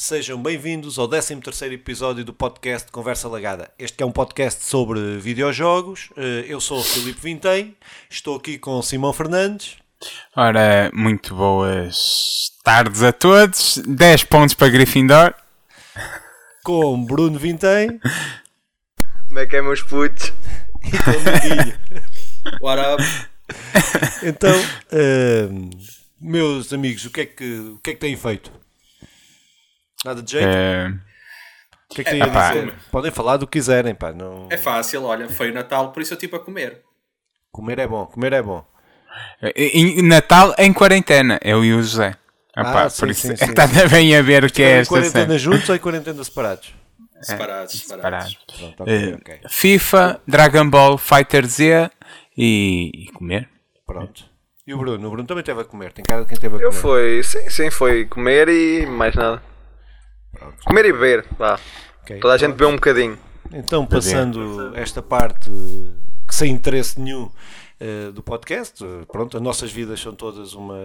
Sejam bem-vindos ao 13º episódio do podcast Conversa Lagada. Este é um podcast sobre videojogos. Eh, eu sou o Filipe Vintém, estou aqui com o Simão Fernandes. Ora, muito boas tardes a todos. 10 pontos para Gryffindor. Com Bruno Vintém. Como é que é, meus putos? E com o. What up? Então, uh, meus amigos, o que, é que, o que é que têm feito? Nada de jeito? É, o que é que epá. dizer? Podem falar do que quiserem, pá. Não... É fácil, olha, foi o Natal, por isso eu estive a comer. Comer é bom, comer é bom. em- Natal em quarentena, eu e o José. Epá, Ah, sim, por isso sim, é sim. que está bem a ver o que é esta quarentena cena. juntos ou em quarentena separados? Separados, separados. Parado. Pronto, ok, Eh, ok. FIFA, Dragon Ball, Fighter Z e, e comer. Pronto. E o Bruno? O Bruno também teve a comer. Tem cara de quem teve a comer. Eu fui, sim, sim, foi comer e mais nada. Pronto. Comer e beber, vá. Ok. Toda a gente bebeu um bocadinho. Então, passando esta parte que sem interesse nenhum eh, do podcast, eh, pronto, as nossas vidas são todas uma,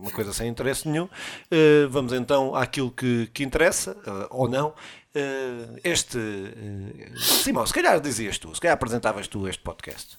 uma coisa sem interesse nenhum. Eh, vamos então àquilo que, que interessa, eh, ou não. Eh, este. eh, Simão, se calhar dizias tu, se calhar apresentavas tu este podcast.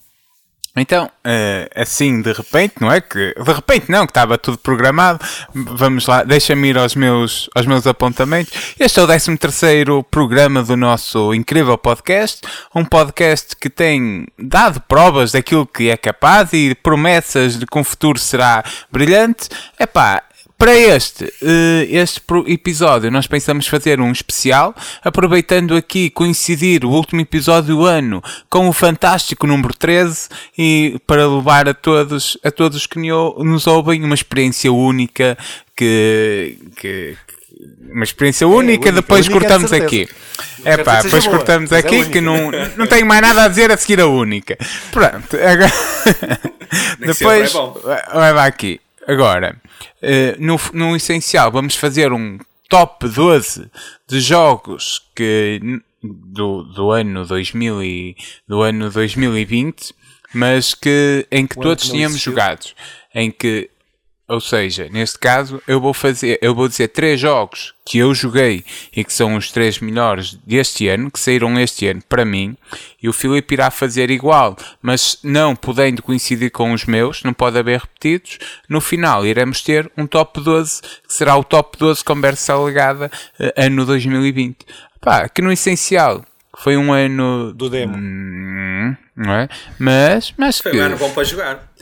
Então, eh, assim, de repente, não é que... De repente não, que estava tudo programado. Vamos lá, deixa-me ir aos meus, aos meus apontamentos. Este é o 13º programa do nosso incrível podcast. Um podcast que tem dado provas daquilo que é capaz e promessas de que um futuro será brilhante. Epá, para este, eh, este episódio, nós pensamos fazer um especial, aproveitando aqui coincidir o último episódio do ano com o fantástico número 13 e para levar a todos, a todos que nos ouvem uma experiência única que. que uma experiência única, única, depois única cortamos aqui. É pá, depois boa, cortamos é aqui única. que não, não tenho mais nada a dizer a seguir a única. Pronto, agora. Depois. é bom. Vai lá aqui. Agora, eh, no, no essencial, vamos fazer um top 12 de jogos que do, do ano 2000 e, do ano 2020, mas que em que O todos tínhamos jogado, em que ou seja, neste caso, eu vou fazer, eu vou dizer três jogos que eu joguei e que são os três melhores deste ano, que saíram este ano para mim, e o Filipe irá fazer igual, mas não podendo coincidir com os meus, não pode haver repetidos. No final, iremos ter um top 12, que será o top 12 conversa legada eh, ano 2020. Pá, que no essencial foi um ano Do demo. Hum, não é? Mas, mas Foi que, um ano bom para jogar.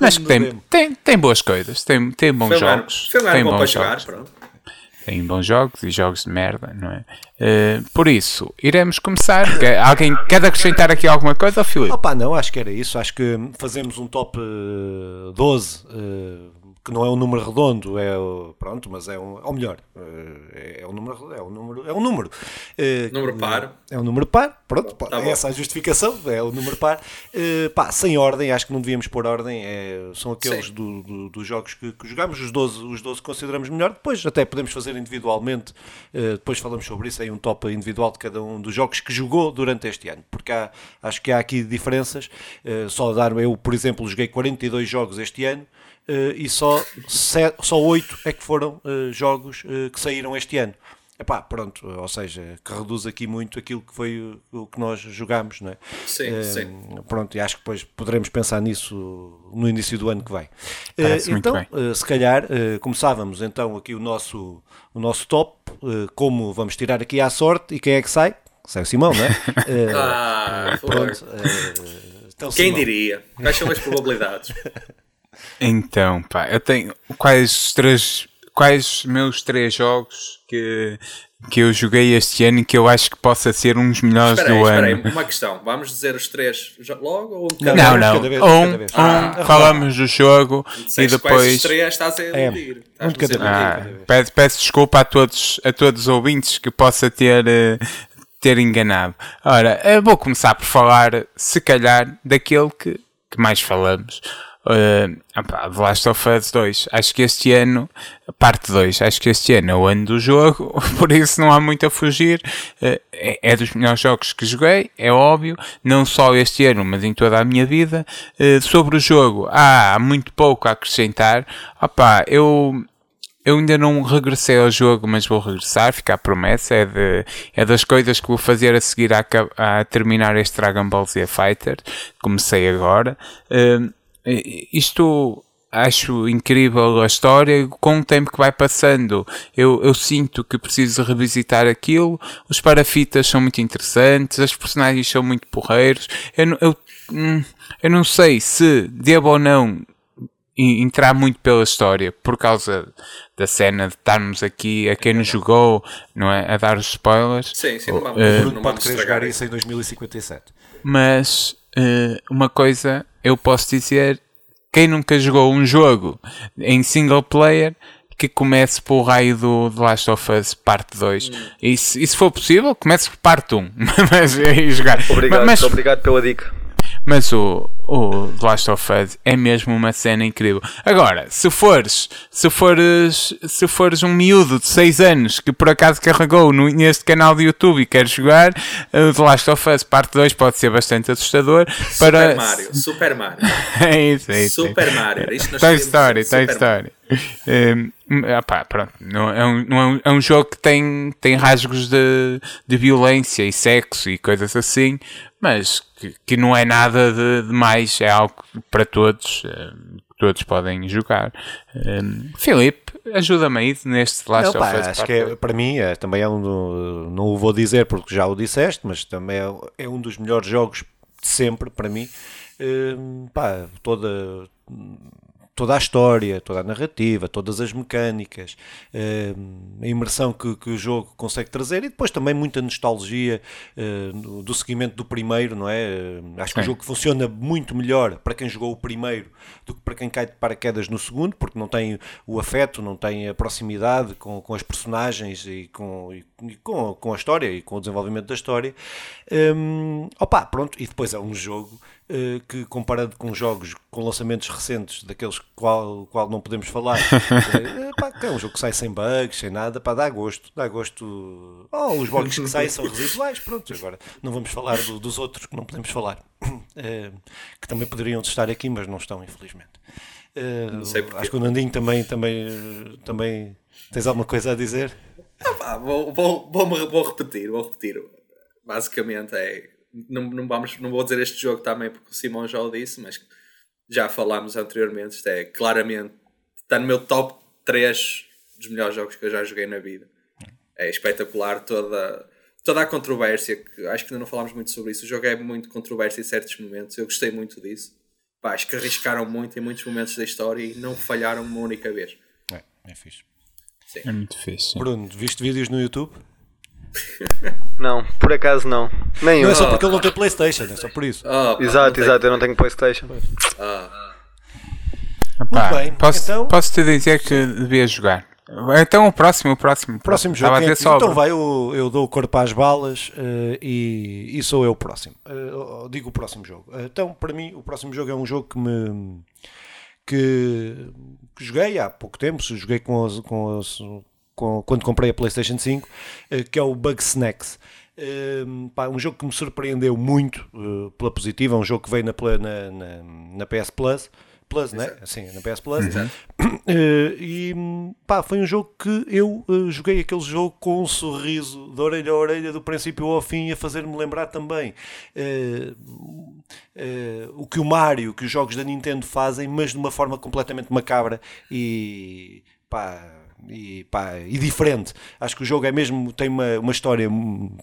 mas que tem, demo. tem, tem boas coisas, tem, tem bons Foi um ano, jogos. foi um ano tem bom para bons jogar, jogos. pronto. Tem bons jogos e jogos de merda, não é? Eh, por isso, iremos começar. Alguém quer acrescentar aqui alguma coisa, Filipe? Opa, não, acho que era isso. Acho que fazemos um top eh, 12, eh, que não é um número redondo, é o- pronto, mas é um, ou melhor, eh, é um número, é um número, é um número. Eh, Número par. É um número par, pronto, Tá é essa a justificação, é o número par. Eh, pá, sem ordem, acho que não devíamos pôr ordem, é, são aqueles do- do- dos jogos que, que jogamos, os 12, os 12 consideramos melhor, depois até podemos fazer individualmente, eh, depois falamos sobre isso, aí um top individual de cada um dos jogos que jogou durante este ano, porque há, acho que há aqui diferenças, só dar eu, por exemplo, joguei 42 jogos este ano, e só, só 8 é que foram eh, jogos eh, que saíram este ano. Epá, pronto, ou seja, que reduz aqui muito aquilo que foi o, o que nós jogámos, não é? Sim, Eh, sim. Pronto, e acho que depois poderemos pensar nisso no início do ano que vem. Muito então, bem. eh, se calhar, eh, começávamos então aqui o nosso, o nosso top, como vamos tirar aqui à sorte, e quem é que sai? Sai o Simão, não é? Ah, pronto. então, Quem Simão. diria? Quais são as probabilidades? Então, pá, eu tenho. Quais os três. Quais meus três jogos que, que eu joguei este ano e que eu acho que possa ser um dos melhores Espera aí, do espera aí, ano? uma questão. Vamos dizer os três logo ou Não? Não, Cada não. vez, um, cada vez. um Ah, falamos do jogo e quais os depois. três estás a iludir. um de cada vez. Ah, peço, peço desculpa a todos, a todos os ouvintes que possa ter, eh, ter enganado. Ora, eu vou começar por falar, se calhar, daquele que, que mais falamos. Uh, opá, The Last of Us 2. Acho que este ano, parte 2, acho que este ano é o ano do jogo, por isso não há muito a fugir. Uh, é, é dos melhores jogos que joguei, é óbvio, não só este ano, mas em toda a minha vida. Uh, sobre o jogo, há muito pouco a acrescentar. Opá, eu eu ainda não regressei ao jogo, mas vou regressar, fica a promessa. É, de, é das coisas que vou fazer a seguir a, a terminar este Dragon Ball Z Fighter. Comecei agora. Uh, isto acho incrível a história. Com o tempo que vai passando, eu, eu sinto que preciso revisitar aquilo. Os parafitas são muito interessantes, as personagens são muito porreiros. Eu, eu, hum, eu não sei se devo ou não entrar muito pela história por causa da cena de estarmos aqui a quem nos jogou, não é? A dar os spoilers. Sim, sim, não vamos, Uh, não pode querer jogar isso. em 2057. Mas uh, uma coisa eu posso dizer: quem nunca jogou um jogo em single player que comece pelo raio do The Last of Us Parte 2. E, se, e se for possível, comece por Parte 1. mas, e jogar. Obrigado, mas, obrigado pela dica. mas o, o The Last of Us é mesmo uma cena incrível. Agora, se fores, se fores, se fores um miúdo de 6 anos que por acaso carregou no, neste canal de YouTube e quer jogar, o The Last of Us Parte 2 pode ser bastante assustador. Super para... Mario, Super Mario. é isso, é isso. Super Mario. Era isto Toy Story, Toy. Story. Um, opá, pronto, não, é, um, não é, um, é um jogo que tem, tem rasgos de, de violência e sexo e coisas assim, mas que, que não é nada de, de mais, é algo para todos, um, todos podem jogar. Um, Filipe, ajuda-me aí neste Last Não, pá, of Us. acho que é, para mim é, também é um do, não o vou dizer porque já o disseste, mas também é, é um dos melhores jogos de sempre para mim. Hum, pá, toda toda a história, toda a narrativa, todas as mecânicas, hum, a imersão que, que o jogo consegue trazer e depois também muita nostalgia hum, do seguimento do primeiro, não é? Hum, Acho que o Sim. jogo funciona muito melhor para quem jogou o primeiro do que para quem cai de paraquedas no segundo, porque não tem o afeto, não tem a proximidade com, com as personagens e, com, e, com, com a história e com o desenvolvimento da história. Hum, opa, pronto, e depois é um jogo eh, que comparado com jogos com lançamentos recentes, daqueles qual, qual não podemos falar, eh, pá, é um jogo que sai sem bugs, sem nada, pá, dá gosto, dá gosto. Oh, os bugs que saem são residuais, pronto, agora não vamos falar do- dos outros que não podemos falar, eh, que também poderiam estar aqui, mas não estão, infelizmente. Eh, Não sei acho que o Nandinho também, também, eh, também tens alguma coisa a dizer? Pá, vou, vou, vou, vou repetir, vou repetir. Basicamente é. Não, não, vamos, não vou dizer este jogo também porque o Simão já o disse, mas já falámos anteriormente. Isto é claramente. Está no meu top 3 dos melhores jogos que eu já joguei na vida. É espetacular toda, toda a controvérsia. que Acho que ainda não falámos muito sobre isso. O jogo é muito controverso em certos momentos. Eu gostei muito disso. Pá, acho que arriscaram muito em muitos momentos da história e não falharam uma única vez. É, é fixe. É muito fixe. Bruno, viste vídeos no YouTube? Não, por acaso não. Nem Não é só porque ele não tem Playstation, é só por isso. Oh, pá, Exato, exato, eu não tenho Playstation. Epá, bem, posso, então- posso te dizer que devia jogar. Então o próximo, o próximo. o Próximo jogo. É só. então vai, eu, eu dou o corpo às balas eh, e, e sou eu o próximo. Eu digo o próximo jogo. Eh, então, para mim, o próximo jogo é um jogo que me. que, que joguei há pouco tempo. Joguei com, as- com, com- quando comprei a PlayStation 5, eh, que é o Bug Snacks. Eh, pá, um jogo que me surpreendeu muito eh, pela positiva. É um jogo que veio na, na, na, na PS Plus. Plus, né? Sim, na PS Plus. Eh, e pá, foi um jogo que eu joguei aquele jogo com um sorriso de orelha a orelha, do princípio ao fim, a fazer-me lembrar também eh, eh, o que o Mario, que os jogos da Nintendo fazem, mas de uma forma completamente macabra e pá. E, pá, e diferente. Acho que o jogo é mesmo, tem uma, uma história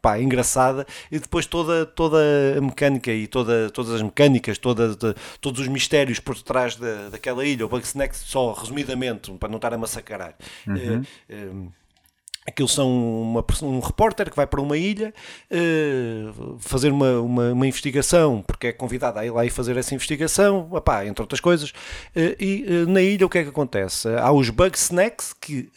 pá, engraçada e depois toda, toda a mecânica e toda, todas as mecânicas, toda, de- todos os mistérios por trás da, daquela ilha. O Bugsnax, só resumidamente, para não estar a massacrar. Eh, eh, Aquilo são uma, um repórter que vai para uma ilha eh, fazer uma, uma, uma investigação, porque é convidado a ir lá e fazer essa investigação, epá, entre outras coisas. Eh, e eh, na ilha o que é que acontece? Há os bug snacks que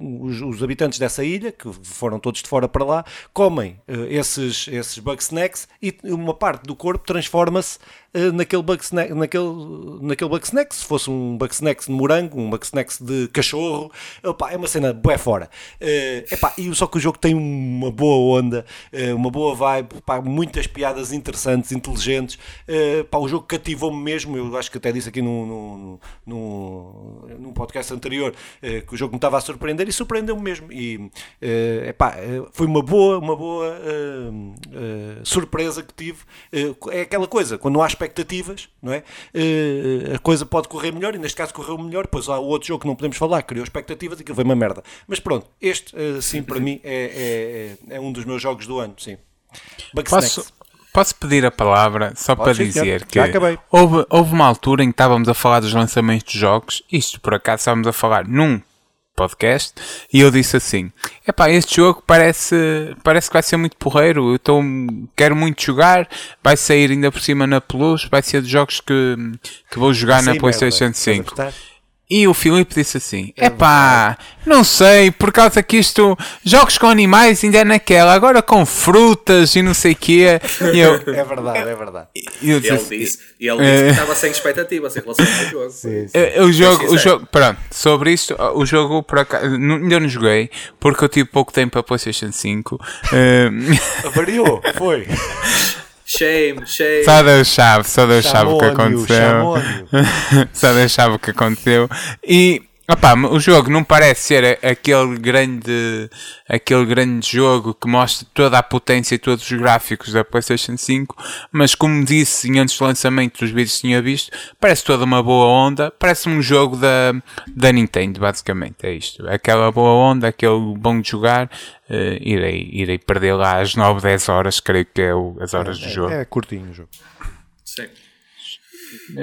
os, os habitantes dessa ilha, que foram todos de fora para lá, comem eh, esses, esses bug snacks e uma parte do corpo transforma-se uh, naquele Bugsnax, naquele, naquele Bugsnax, se fosse um Bugsnax de morango, um Bugsnax de cachorro, opa, é uma cena bué fora. Uh, epá, e só que o jogo tem uma boa onda, uh, uma boa vibe, pá, muitas piadas interessantes, inteligentes. Uh, pá, o jogo cativou-me mesmo, eu acho que até disse aqui num, num, num podcast anterior uh, que o jogo me estava a surpreender e surpreendeu-me mesmo. E uh, epá, foi uma boa, uma boa surpresa que tive. é aquela coisa, quando não há expectativas, não é? a coisa pode correr melhor e neste caso correu melhor. Depois há outro jogo que não podemos falar, criou expectativas e aquilo foi uma merda. Mas pronto, este sim para mim é, é, é um dos meus jogos do ano, sim. Posso, posso pedir a palavra só Pode para sim, dizer senhor. que Já acabei. houve, houve uma altura em que estávamos a falar dos lançamentos de jogos, isto por acaso estávamos a falar num podcast, e eu disse assim: Epá, este jogo parece, parece que vai ser muito porreiro, eu tô, quero muito jogar, vai sair ainda por cima na Plus, vai ser dos jogos que, que vou jogar na Sim, PlayStation merda. Estás a 5. E o Filipe disse assim: Epá, não sei, por causa que isto, jogos com animais ainda é naquela, agora com frutas e não sei o quê. E eu, É verdade, é verdade. e eu E disse ele disse, e ele disse que estava sem expectativas em relação ao jogo. Eh, O jogo, o jogo, pronto, sobre isto, o jogo por acaso, ainda não joguei, porque eu tive pouco tempo para PlayStation 5. eh, Variou, foi. Shame, shame. só Deus sabe, só Deus sabe o que aconteceu. só Deus sabe o que aconteceu. E, opá, o jogo não parece ser aquele grande, aquele grande jogo que mostra toda a potência e todos os gráficos da PlayStation 5, mas como disse em antes do lançamento dos vídeos que tinha visto, parece toda uma boa onda, parece um jogo da, da Nintendo, basicamente, é isto. Aquela boa onda, aquele bom de jogar, eh, irei, irei perder lá às 9, 10 horas, creio que é o- as horas do jogo. É curtinho o jogo. Sim.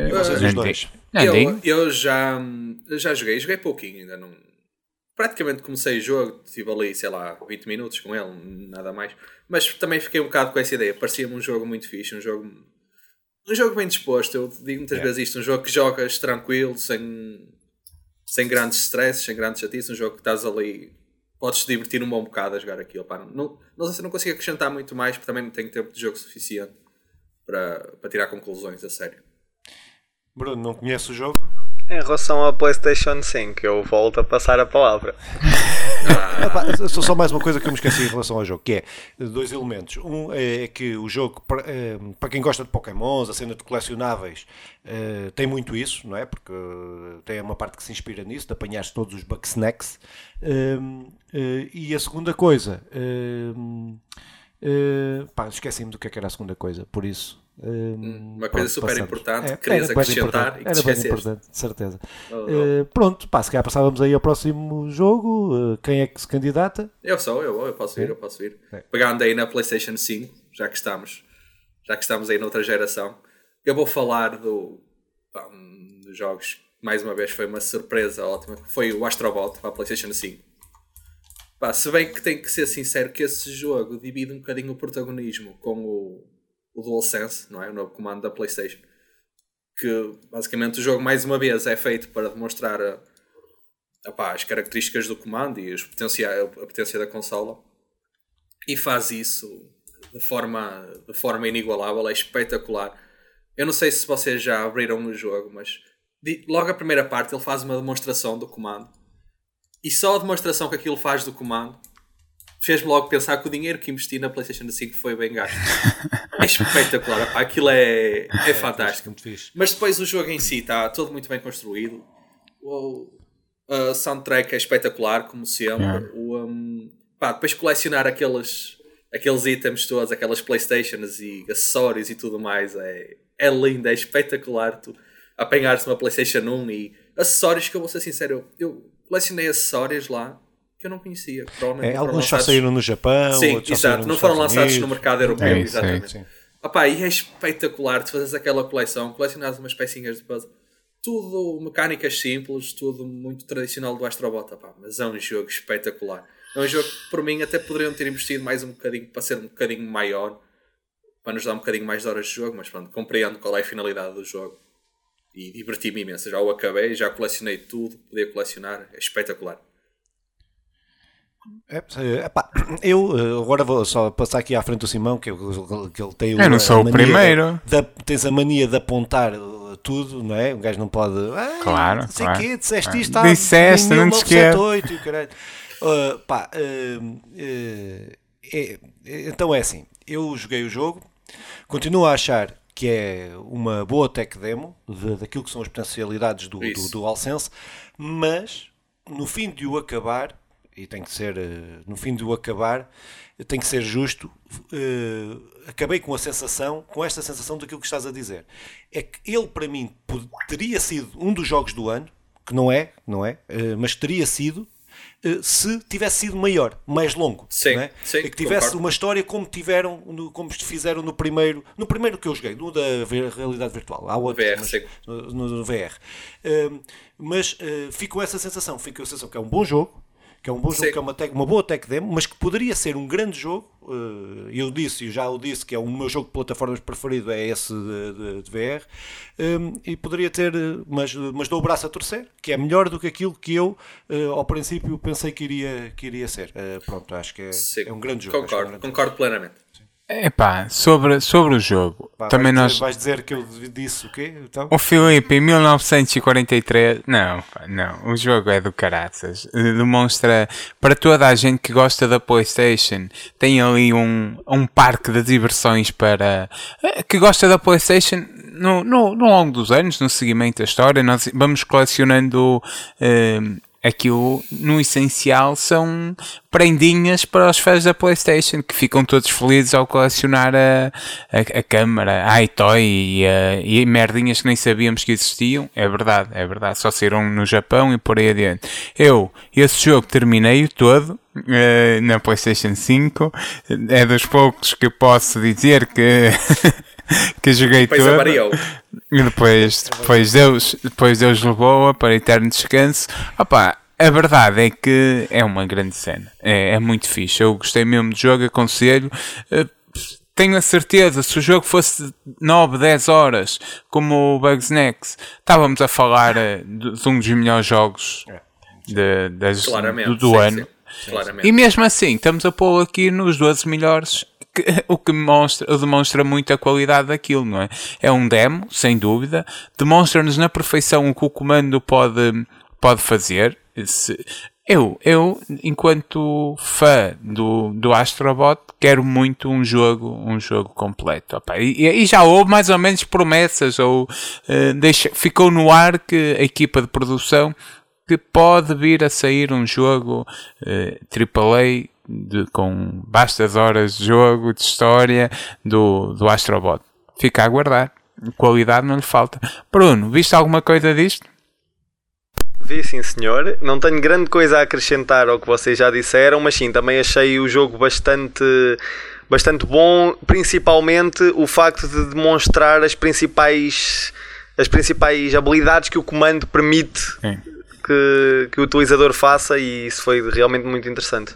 Vocês Não os dois. Eu, eu já, já joguei, joguei pouquinho ainda não. Praticamente comecei o jogo, tive ali, sei lá, 20 minutos com ele, nada mais. Mas também fiquei um bocado com essa ideia. Parecia-me um jogo muito fixe, um jogo. Um jogo bem disposto. Eu digo muitas vezes isto, um jogo que jogas tranquilo, sem, sem grandes stresses, sem grandes chatices, um jogo que estás ali. Podes te divertir um bom bocado a jogar aquilo. Pá. Não, não sei se eu não consigo acrescentar muito mais, porque também não tenho tempo de jogo suficiente para, para tirar conclusões, a sério. Bruno, não conhece o jogo? Em relação ao PlayStation 5, eu volto a passar a palavra. Epá, só, só mais uma coisa que eu me esqueci em relação ao jogo, que é dois elementos. Um é que o jogo, para, eh, para quem gosta de Pokémons, a cena de colecionáveis, eh, tem muito isso, não é? Porque eh, tem uma parte que se inspira nisso, de apanhar todos os Bugsnacks. Um, eh, e a segunda coisa, pá, esqueci-me do que, é que era a segunda coisa, por isso. Um, Uma coisa pronto, super passamos. importante, É, querias acrescentar importante, e que Era bem importante, de certeza. Eh, pronto, pá, se calhar passávamos aí ao próximo jogo. eh, quem é que se candidata? Eu sou, eu eu posso ir, eu posso ir. É. Pegando aí na PlayStation 5, já que estamos, já que estamos aí noutra geração, eu vou falar do um dos jogos que mais uma vez foi uma surpresa ótima, foi o Astrobot para a PlayStation 5. Pá, se bem que tenho que ser sincero que esse jogo divide um bocadinho o protagonismo com o, o DualSense, não é? O novo comando da PlayStation. Que basicamente o jogo mais uma vez é feito para demonstrar opá, as características do comando e a potência da consola e faz isso de forma, de forma inigualável, é espetacular. Eu não sei se vocês já abriram o jogo, mas logo a primeira parte ele faz uma demonstração do comando e só a demonstração que aquilo faz do comando fez-me logo pensar que o dinheiro que investi na PlayStation 5 foi bem gasto. é espetacular, pá, aquilo é, é fantástico. Muito fixe. Mas depois o jogo em si está todo muito bem construído. O a soundtrack é espetacular, como sempre. O, um, pá, depois colecionar aqueles, aqueles itens todos, aquelas Playstations e acessórios e tudo mais, é, é lindo, é espetacular. Tu apanhar-se uma Playstation 1 e acessórios que eu vou ser sincero, eu, eu colecionei acessórios lá que eu não conhecia. É, alguns já lançados- saíram no Japão, Sim, outros já exato, não foram Estados lançados no Unidos. mercado europeu, É exatamente. Sim. Opá, e é espetacular de fazeres aquela coleção, colecionares umas pecinhas de puzzle. Tudo mecânicas simples, tudo muito tradicional do Astrobot, opá, mas é um jogo espetacular. É um jogo que por mim até poderiam ter investido mais um bocadinho para ser um bocadinho maior, para nos dar um bocadinho mais de horas de jogo, mas pronto, compreendo qual é a finalidade do jogo. E diverti-me imenso. Já o acabei, já colecionei tudo, podia colecionar, é espetacular. É, é, epá, eu eh, agora vou só passar aqui à frente do Simão, que, eu- que ele tem Eu não sou o mania primeiro. de- de- tens a mania de apontar eh, tudo, não é? Um gajo não pode. "Ai, Claro, Não sei claro. quê, disseste Claro. isto há Disseste, em não te esqueças. 1978 e o caralho. Ah, pá, ah, eh, é- é- então é assim. Eu joguei o jogo, continuo a achar que é uma boa tech demo de- daquilo que são as potencialidades do, do, Isso. do DualSense, mas no fim de o acabar, e tem que ser eh, no fim de o acabar, tem que ser justo. eh, acabei com a sensação, com esta sensação daquilo que estás a dizer. É que ele, para mim, teria sido um dos jogos do ano, que não é, não é, eh, mas teria sido. Se tivesse sido maior, mais longo, Sim, é? sim, E que tivesse concordo. uma história como tiveram, no- como fizeram no primeiro, no primeiro que eu joguei, no da realidade virtual. Há outro, VR, mas- no, no- VR. Um, mas uh, fico com essa sensação, fico com a sensação que é um bom jogo, que é um bom jogo, Sim. que é uma, tech- uma boa tech demo, mas que poderia ser um grande jogo. uh, eu disse, eu já o disse, que é o meu jogo de plataformas preferido, é esse de, de- de VR, um, e poderia ter, uh, mas, mas dou o braço a torcer, que é melhor do que aquilo que eu, ao princípio, pensei que iria, que iria ser. Pronto, acho que é, é um grande jogo. é um Concordo, grande jogo. concordo plenamente. Epá, sobre, sobre o jogo, Pá, também vais, nós... dizer, vais dizer que eu disse o quê? Então? O Filipe, em 1943, não, não, o jogo é do caraças. Demonstra para toda a gente que gosta da PlayStation, tem ali um, um parque de diversões para eh, que gosta da PlayStation. No, no, no longo dos anos, no seguimento da história, nós vamos colecionando eh, aquilo no essencial são prendinhas para os fãs da Playstation que ficam todos felizes ao colecionar a, a, a câmara, a iToy e, a- e merdinhas que nem sabíamos que existiam. É verdade, é verdade. Só saíram no Japão e por aí adiante. Eu, esse jogo terminei-o todo. eh, na PlayStation 5 é dos poucos que posso dizer que que joguei Depois todo avariou. e depois, depois, Deus, depois Deus levou-a para eterno descanso. Opa, a verdade é que é uma grande cena. É, é muito fixe. Eu gostei mesmo do jogo, aconselho. Eh, Tenho a certeza, se o jogo fosse 9, 10 horas, como o Bugs Next, estávamos a falar eh, de, de um dos melhores jogos de, das- do, do sim, ano. sim. E mesmo assim, estamos a pô-lo aqui nos 12 melhores, que- o que mostra, demonstra muito a qualidade daquilo, não é? É um demo, sem dúvida, demonstra-nos na perfeição o que o comando pode, pode fazer. Se- eu, eu, enquanto fã do, do Astrobot, quero muito um jogo, um jogo completo. Opa, e, e já houve mais ou menos promessas, ou eh, deixa, ficou no ar que a equipa de produção que pode vir a sair um jogo eh, AAA de, com bastas horas de jogo, de história do, do Astrobot. Fica a aguardar. Qualidade não lhe falta. Bruno, viste alguma coisa disto? Vi sim, senhor. Não tenho grande coisa a acrescentar ao que vocês já disseram, mas sim, também achei o jogo bastante, bastante bom, principalmente o facto de demonstrar as principais, as principais habilidades que o comando permite que, que o utilizador faça e isso foi realmente muito interessante.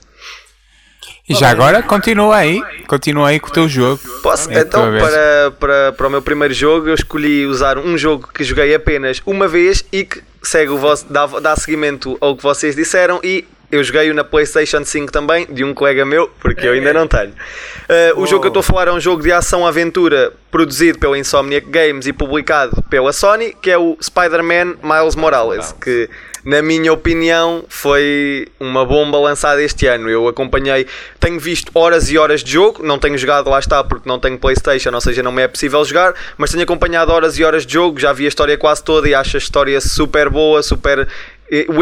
E já agora, continua aí. Continua aí com o teu jogo. Posso? É então, para, para, para o meu primeiro jogo, eu escolhi usar um jogo que joguei apenas uma vez e que segue o vosso, dá, dá seguimento ao que vocês disseram e eu joguei-o na PlayStation 5 também, de um colega meu, porque eu ainda não tenho. Uh, o jogo que eu estou a falar é um jogo de ação-aventura produzido pela Insomniac Games e publicado pela Sony, que é o Spider-Man Miles Morales, que na minha opinião foi uma bomba lançada este ano. Eu acompanhei, tenho visto horas e horas de jogo, não tenho jogado lá está porque não tenho Playstation, ou seja, não me é possível jogar, mas tenho acompanhado horas e horas de jogo, já vi a história quase toda e acho a história super boa, super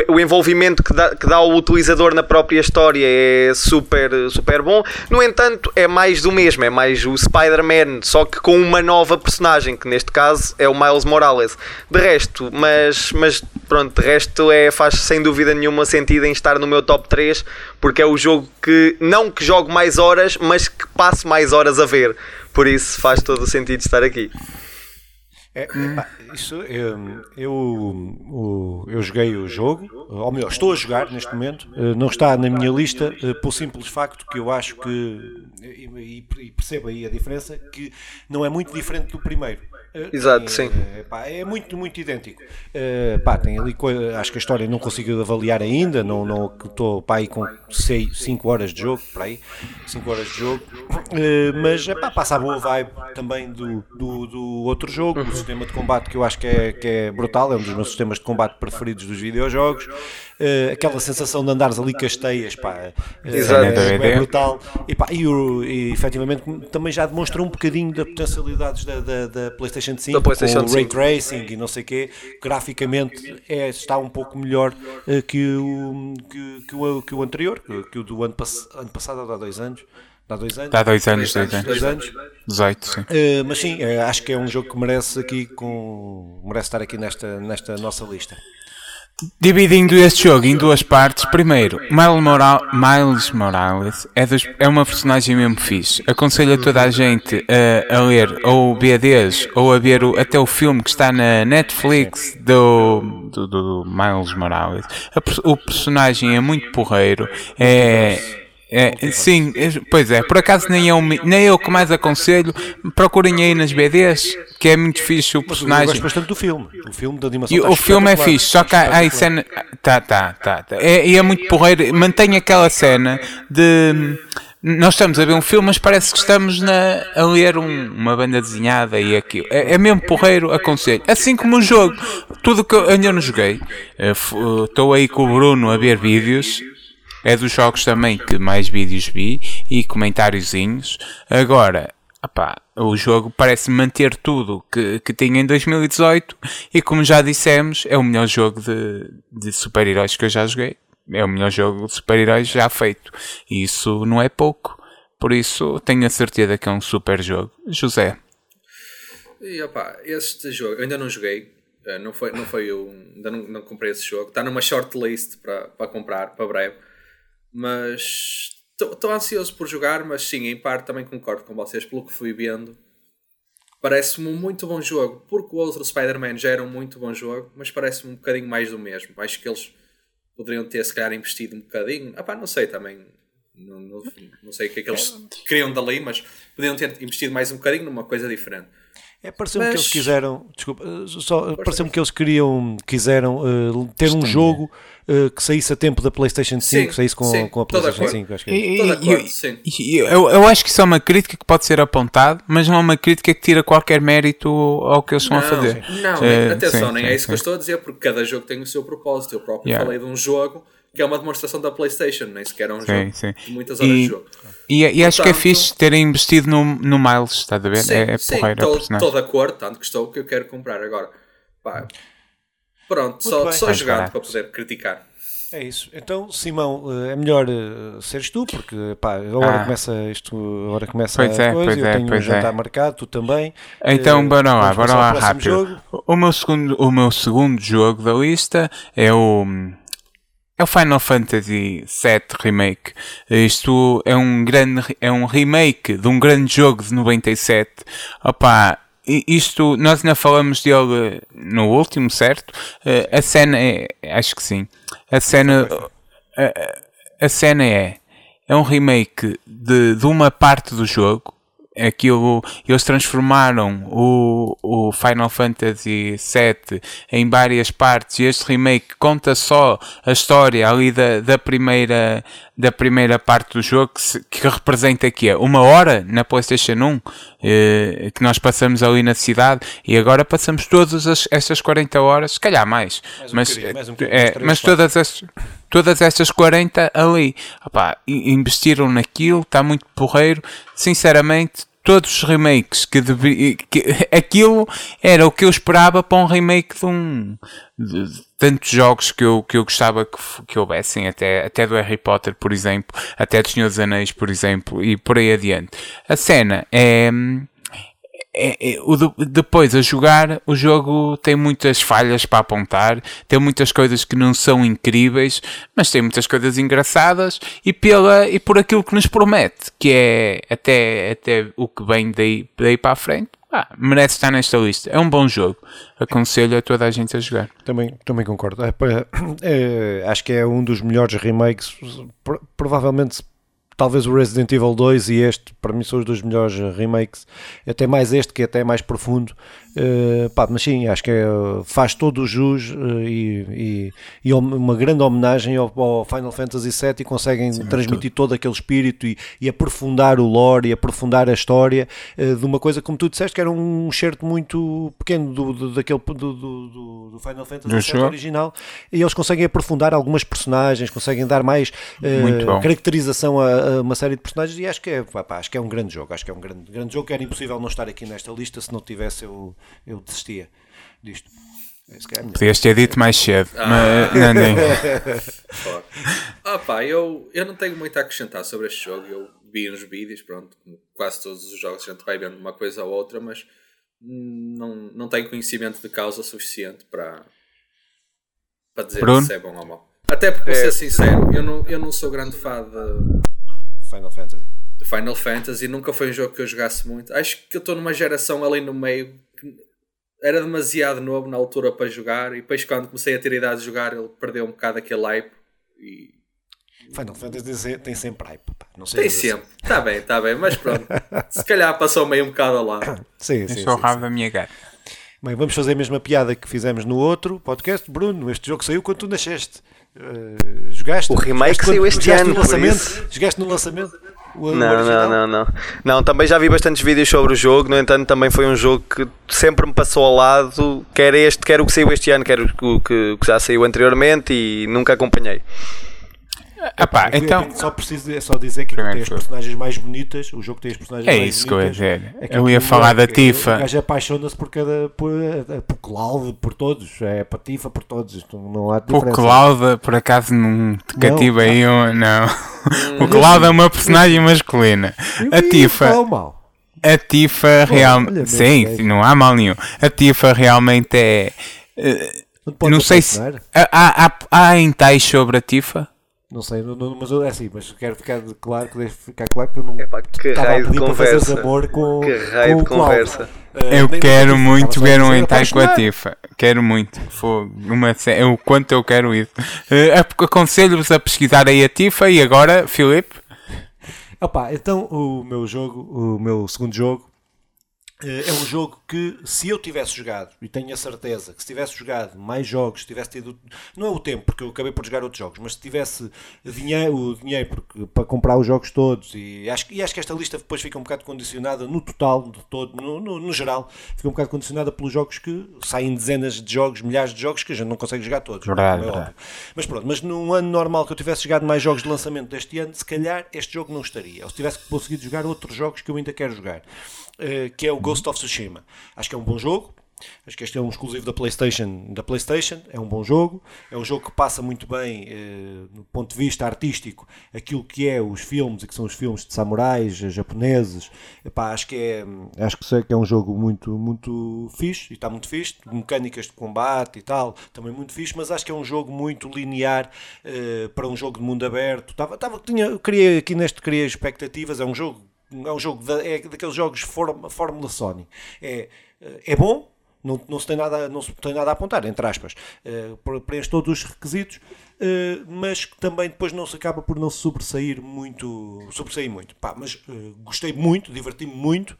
o envolvimento que dá, que dá ao utilizador na própria história é super, super bom. No entanto, é mais do mesmo, é mais o Spider-Man, só que com uma nova personagem, que neste caso é o Miles Morales. De resto, mas, mas pronto, de resto é, faz sem dúvida nenhuma sentido em estar no meu top 3, porque é o jogo que não que jogo mais horas, mas que passo mais horas a ver. Por isso faz todo o sentido estar aqui. É, pá, isso, eu, eu, o- eu joguei o jogo, ou melhor, estou a jogar neste momento, eh, não está na minha lista, eh, pelo simples facto que eu acho que, e percebo aí a diferença, que não é muito diferente do primeiro. Exato, Tem, sim. eh, pá, é muito, muito idêntico. Eh, pá, tem ali, acho que a história não consigo avaliar ainda, não não estou pá, aí com 5 horas de jogo, para aí, 5 horas de jogo, Eh, mas eh, pá, passa a boa vibe também do, do, do outro jogo, o sistema de combate que eu acho que é, que é brutal, é um dos meus sistemas de combate preferidos dos videojogos. Eh, aquela sensação de andares ali casteias, pá, eh, é, é DVD. brutal. E, pá, e, o- e efetivamente também já demonstra um bocadinho das potencialidades da, da, da PlayStation 5, Da PlayStation com o Ray 5. Tracing e não sei o quê. Graficamente é, está um pouco melhor eh, que, o, que, que o, que o anterior, que, que o do ano, pass ano passado, há dois anos. Há dois anos. Dá dois anos, Dois dois anos, anos. Dois anos. 18, sim. Eh, mas sim, eh, acho que é um jogo que merece aqui com merece estar aqui nesta, nesta nossa lista. Dividindo este jogo em duas partes, primeiro, Miles, Mora- Miles Morales é, dos- é uma personagem mesmo fixe. Aconselho a toda a gente a, a ler ou BDs ou a ver o- até o filme que está na Netflix do, do, do Miles Morales. A o personagem é muito porreiro, é. É, sim, é- pois é, por acaso nem eu, me- nem eu que mais aconselho, procurem aí nas BDs, que é muito fixe o Mas eu personagem. gosto bastante do filme. O filme da animação E o filme é fixe, só que há, há cena. Tá, tá, tá. tá. É, e é muito porreiro. Mantém aquela cena de. Nós estamos a ver um filme, mas parece que estamos na, a ler um- uma banda desenhada e aquilo. É, é mesmo porreiro, aconselho. Assim como o jogo, tudo que eu ainda não joguei. Eh, f- eh, Estou aí com o Bruno a ver vídeos. É dos jogos também que mais vídeos vi e comentáriozinhos. Agora, opá, o jogo parece manter tudo que, que tinha em 2018 e como já dissemos, é o melhor jogo de, de super-heróis que eu já joguei. É o melhor jogo de super-heróis já feito. E isso não é pouco. Por isso, tenho a certeza que é um super jogo. José. E opá, este jogo, eu ainda não joguei, eh, não foi, não foi um, ainda não, não comprei esse jogo, está numa shortlist para para comprar para breve, mas estou ansioso por jogar, mas sim, em parte também concordo com vocês pelo que fui vendo. Parece-me um muito bom jogo, porque o outro Spider-Man já era um muito bom jogo, mas parece-me um bocadinho mais do mesmo. Acho que eles poderiam ter, se calhar, investido um bocadinho. Ah, pá, não sei também, não, não, não sei o que é que eles queriam dali, mas poderiam ter investido mais um bocadinho numa coisa diferente. É, pareceu-me que eles quiseram, desculpa, eh, só, pareceu-me que eles queriam, quiseram eh, ter um jogo eh, que saísse a tempo da PlayStation 5, Sim, saísse com, sim, com a PlayStation acordo. 5. Acho que é. E- e- acordo, eu, eu acho que isso é uma crítica que pode ser apontado, mas não é uma crítica que tira qualquer mérito ao que eles estão a fazer. Não, Eh, atenção, sim, nem sim, é isso que eu estou a dizer, porque cada jogo tem o seu propósito. Eu próprio Yeah. falei de um jogo que é uma demonstração da PlayStation, nem sequer é um Sim, jogo sim. de muitas horas E- de jogo. E, e acho que é Portanto- fixe terem investido no, no Miles, estás a ver? Sim, é é sim, estou de acordo, tanto que estou que eu quero comprar agora. Pá, pronto, só, bem. só jogando barato. para poder criticar. É isso. Então, Simão, eh, é melhor eh, seres tu, porque pá, agora Ah. começa isto, agora começa Pois a é, coisa, pois eu é, tenho um pois jantar é. marcado, tu também. Então, Eh, bora lá, bora lá rápido. jogo. O meu, segundo, o meu segundo jogo da lista é o, é o Final Fantasy VII Remake. Isto é um grande é um remake de um grande jogo de 97. Opa, i- isto nós ainda falamos dele no último, certo? Eh, A cena é, acho que sim. A cena a, a cena é é um remake de, de uma parte do jogo aquilo eles transformaram o, o Final Fantasy VII em várias partes e este remake conta só a história ali da, da primeira da primeira parte do jogo que, se- que representa aqui uma hora na Playstation 1 eh, que nós passamos ali na cidade e agora passamos todas as, estas 40 horas se calhar mais, Mais um mas, mais um é, mas todas as, todas estas 40 ali. Opá, investiram naquilo, está muito porreiro. Sinceramente, todos os remakes que, devi, que aquilo era o que eu esperava para um remake de um de, de tantos jogos que eu, que eu gostava que, que houvessem, até, até do Harry Potter, por exemplo, até do Senhor dos Anéis, por exemplo, e por aí adiante. A cena é é- é- o de- depois a jogar o jogo tem muitas falhas para apontar, tem muitas coisas que não são incríveis, mas tem muitas coisas engraçadas e pela e por aquilo que nos promete, que é até até o que vem daí, daí para a frente. ah, merece estar nesta lista. É um bom jogo. Aconselho a toda a gente a jogar. Também, também concordo. É, pá, é, acho que é um dos melhores remakes, pro- provavelmente talvez o Resident Evil 2 e este, para mim, são os dois melhores remakes. Até mais este, que é até mais profundo. Uh, pá, mas sim, acho que é, faz todo o jus uh, e, e, e, uma grande homenagem ao, ao, Final Fantasy VII e conseguem sim, transmitir todo aquele espírito e, e, aprofundar o lore e aprofundar a história uh, de uma coisa, como tu disseste, que era um certo muito pequeno do, do, daquele, do, do, do Final Fantasy VII original e eles conseguem aprofundar algumas personagens, conseguem dar mais caracterização a, a, uma série de personagens e acho que, é, pá, acho que é um grande jogo. Acho que é um grande, grande jogo que era impossível não estar aqui nesta lista se não tivesse eu eu desistia disto. É Podias ter dito mais cedo, ah. mas não, nem. ah, pá, eu, eu não tenho muito a acrescentar sobre este jogo. Eu vi uns vídeos, pronto, quase todos os jogos a gente vai vendo uma coisa ou outra, mas não, não tenho conhecimento de causa suficiente para, para dizer Bruno? se é bom ou mau. Até porque, é. ser sincero, eu não, eu não sou grande fã de Final Fantasy. De Final Fantasy, nunca foi um jogo que eu jogasse muito. Acho que eu estou numa geração ali no meio era demasiado novo na altura para jogar e depois quando comecei a ter idade de jogar ele perdeu um bocado aquele hype e Final Fantasy tem sempre hype pá. não sei tem sempre, está bem, está bem mas pronto, se calhar passou meio um bocado lá sim, sim, sou o rabo da minha gata Bem, vamos fazer a mesma piada que fizemos no outro podcast. Bruno, este jogo saiu quando tu nasceste. Uh, jogaste? O remake saiu este ano no lançamento? jogaste no lançamento? Não, não, não, não. Não, também já vi bastantes vídeos sobre o jogo, no entanto, também foi um jogo que sempre me passou ao lado, quer este, quer o que saiu este ano, quer o que, que já saiu anteriormente e nunca acompanhei. Epá, então... Só preciso é só dizer que tem as personagens mais bonitas, o jogo tem as personagens é mais isso bonitas. Que eu ia dizer. É eu ia falar da Tifa. O gajo apaixona-se por cada por, por Cloud, por todos, é para Tifa, por todos. Não há diferença. O Cloud, por acaso, não te cativa aí, não. não. O Cloud é uma personagem masculina. A Tifa. A Tifa realmente. Sim, não há mal nenhum. A Tifa realmente é. Uh, não sei se. Há, há, há entais sobre a Tifa? Não sei, não, não, mas é assim, mas quero ficar claro que deve ficar claro que eu não Epá, que estava a pedir para fazer amor com, que raio com de conversa. Uh, eu quero muito ver um hentai com a Tifa. Quero muito. Fogo. Uma, o quanto eu quero isso. Uh, Aconselho-vos a pesquisar aí a Tifa e agora, Filipe. Opa, então o meu jogo, o meu segundo jogo eh, é um jogo que, se eu tivesse jogado, e tenho a certeza que se tivesse jogado mais jogos, se tivesse tido, não é o tempo, porque eu acabei por jogar outros jogos, mas se tivesse dinheiro, o dinheiro porque, para comprar os jogos todos, e acho, e acho que esta lista depois fica um bocado condicionada no total, de todo, no, no, no geral, fica um bocado condicionada pelos jogos que saem dezenas de jogos, milhares de jogos que a gente não consegue jogar todos. Verdade, é verdade. Mas pronto, mas num ano normal que eu tivesse jogado mais jogos de lançamento deste ano, se calhar este jogo não estaria. Ou se tivesse conseguido jogar outros jogos que eu ainda quero jogar. Uh, que é o Ghost of Tsushima. Acho que é um bom jogo. Acho que este é um exclusivo da PlayStation, da PlayStation. É um bom jogo. É um jogo que passa muito bem, uh, do ponto de vista artístico, aquilo que é os filmes, e que são os filmes de samurais japoneses. Epá, acho que é, acho que é um jogo muito, muito fixe e está muito fixe. Mecânicas de combate e tal, também muito fixe. Mas acho que é um jogo muito linear uh, para um jogo de mundo aberto. Tava, tava, tinha, criei aqui neste criei expectativas. É um jogo é um jogo é daqueles jogos Fórmula Sony. É, é bom, não, não, se tem nada, não se tem nada a apontar, entre aspas. Uh, preenche todos os requisitos, uh, mas também depois não se acaba por não se sobressair muito. Sobressair muito. Pá, mas uh, gostei muito, diverti-me muito.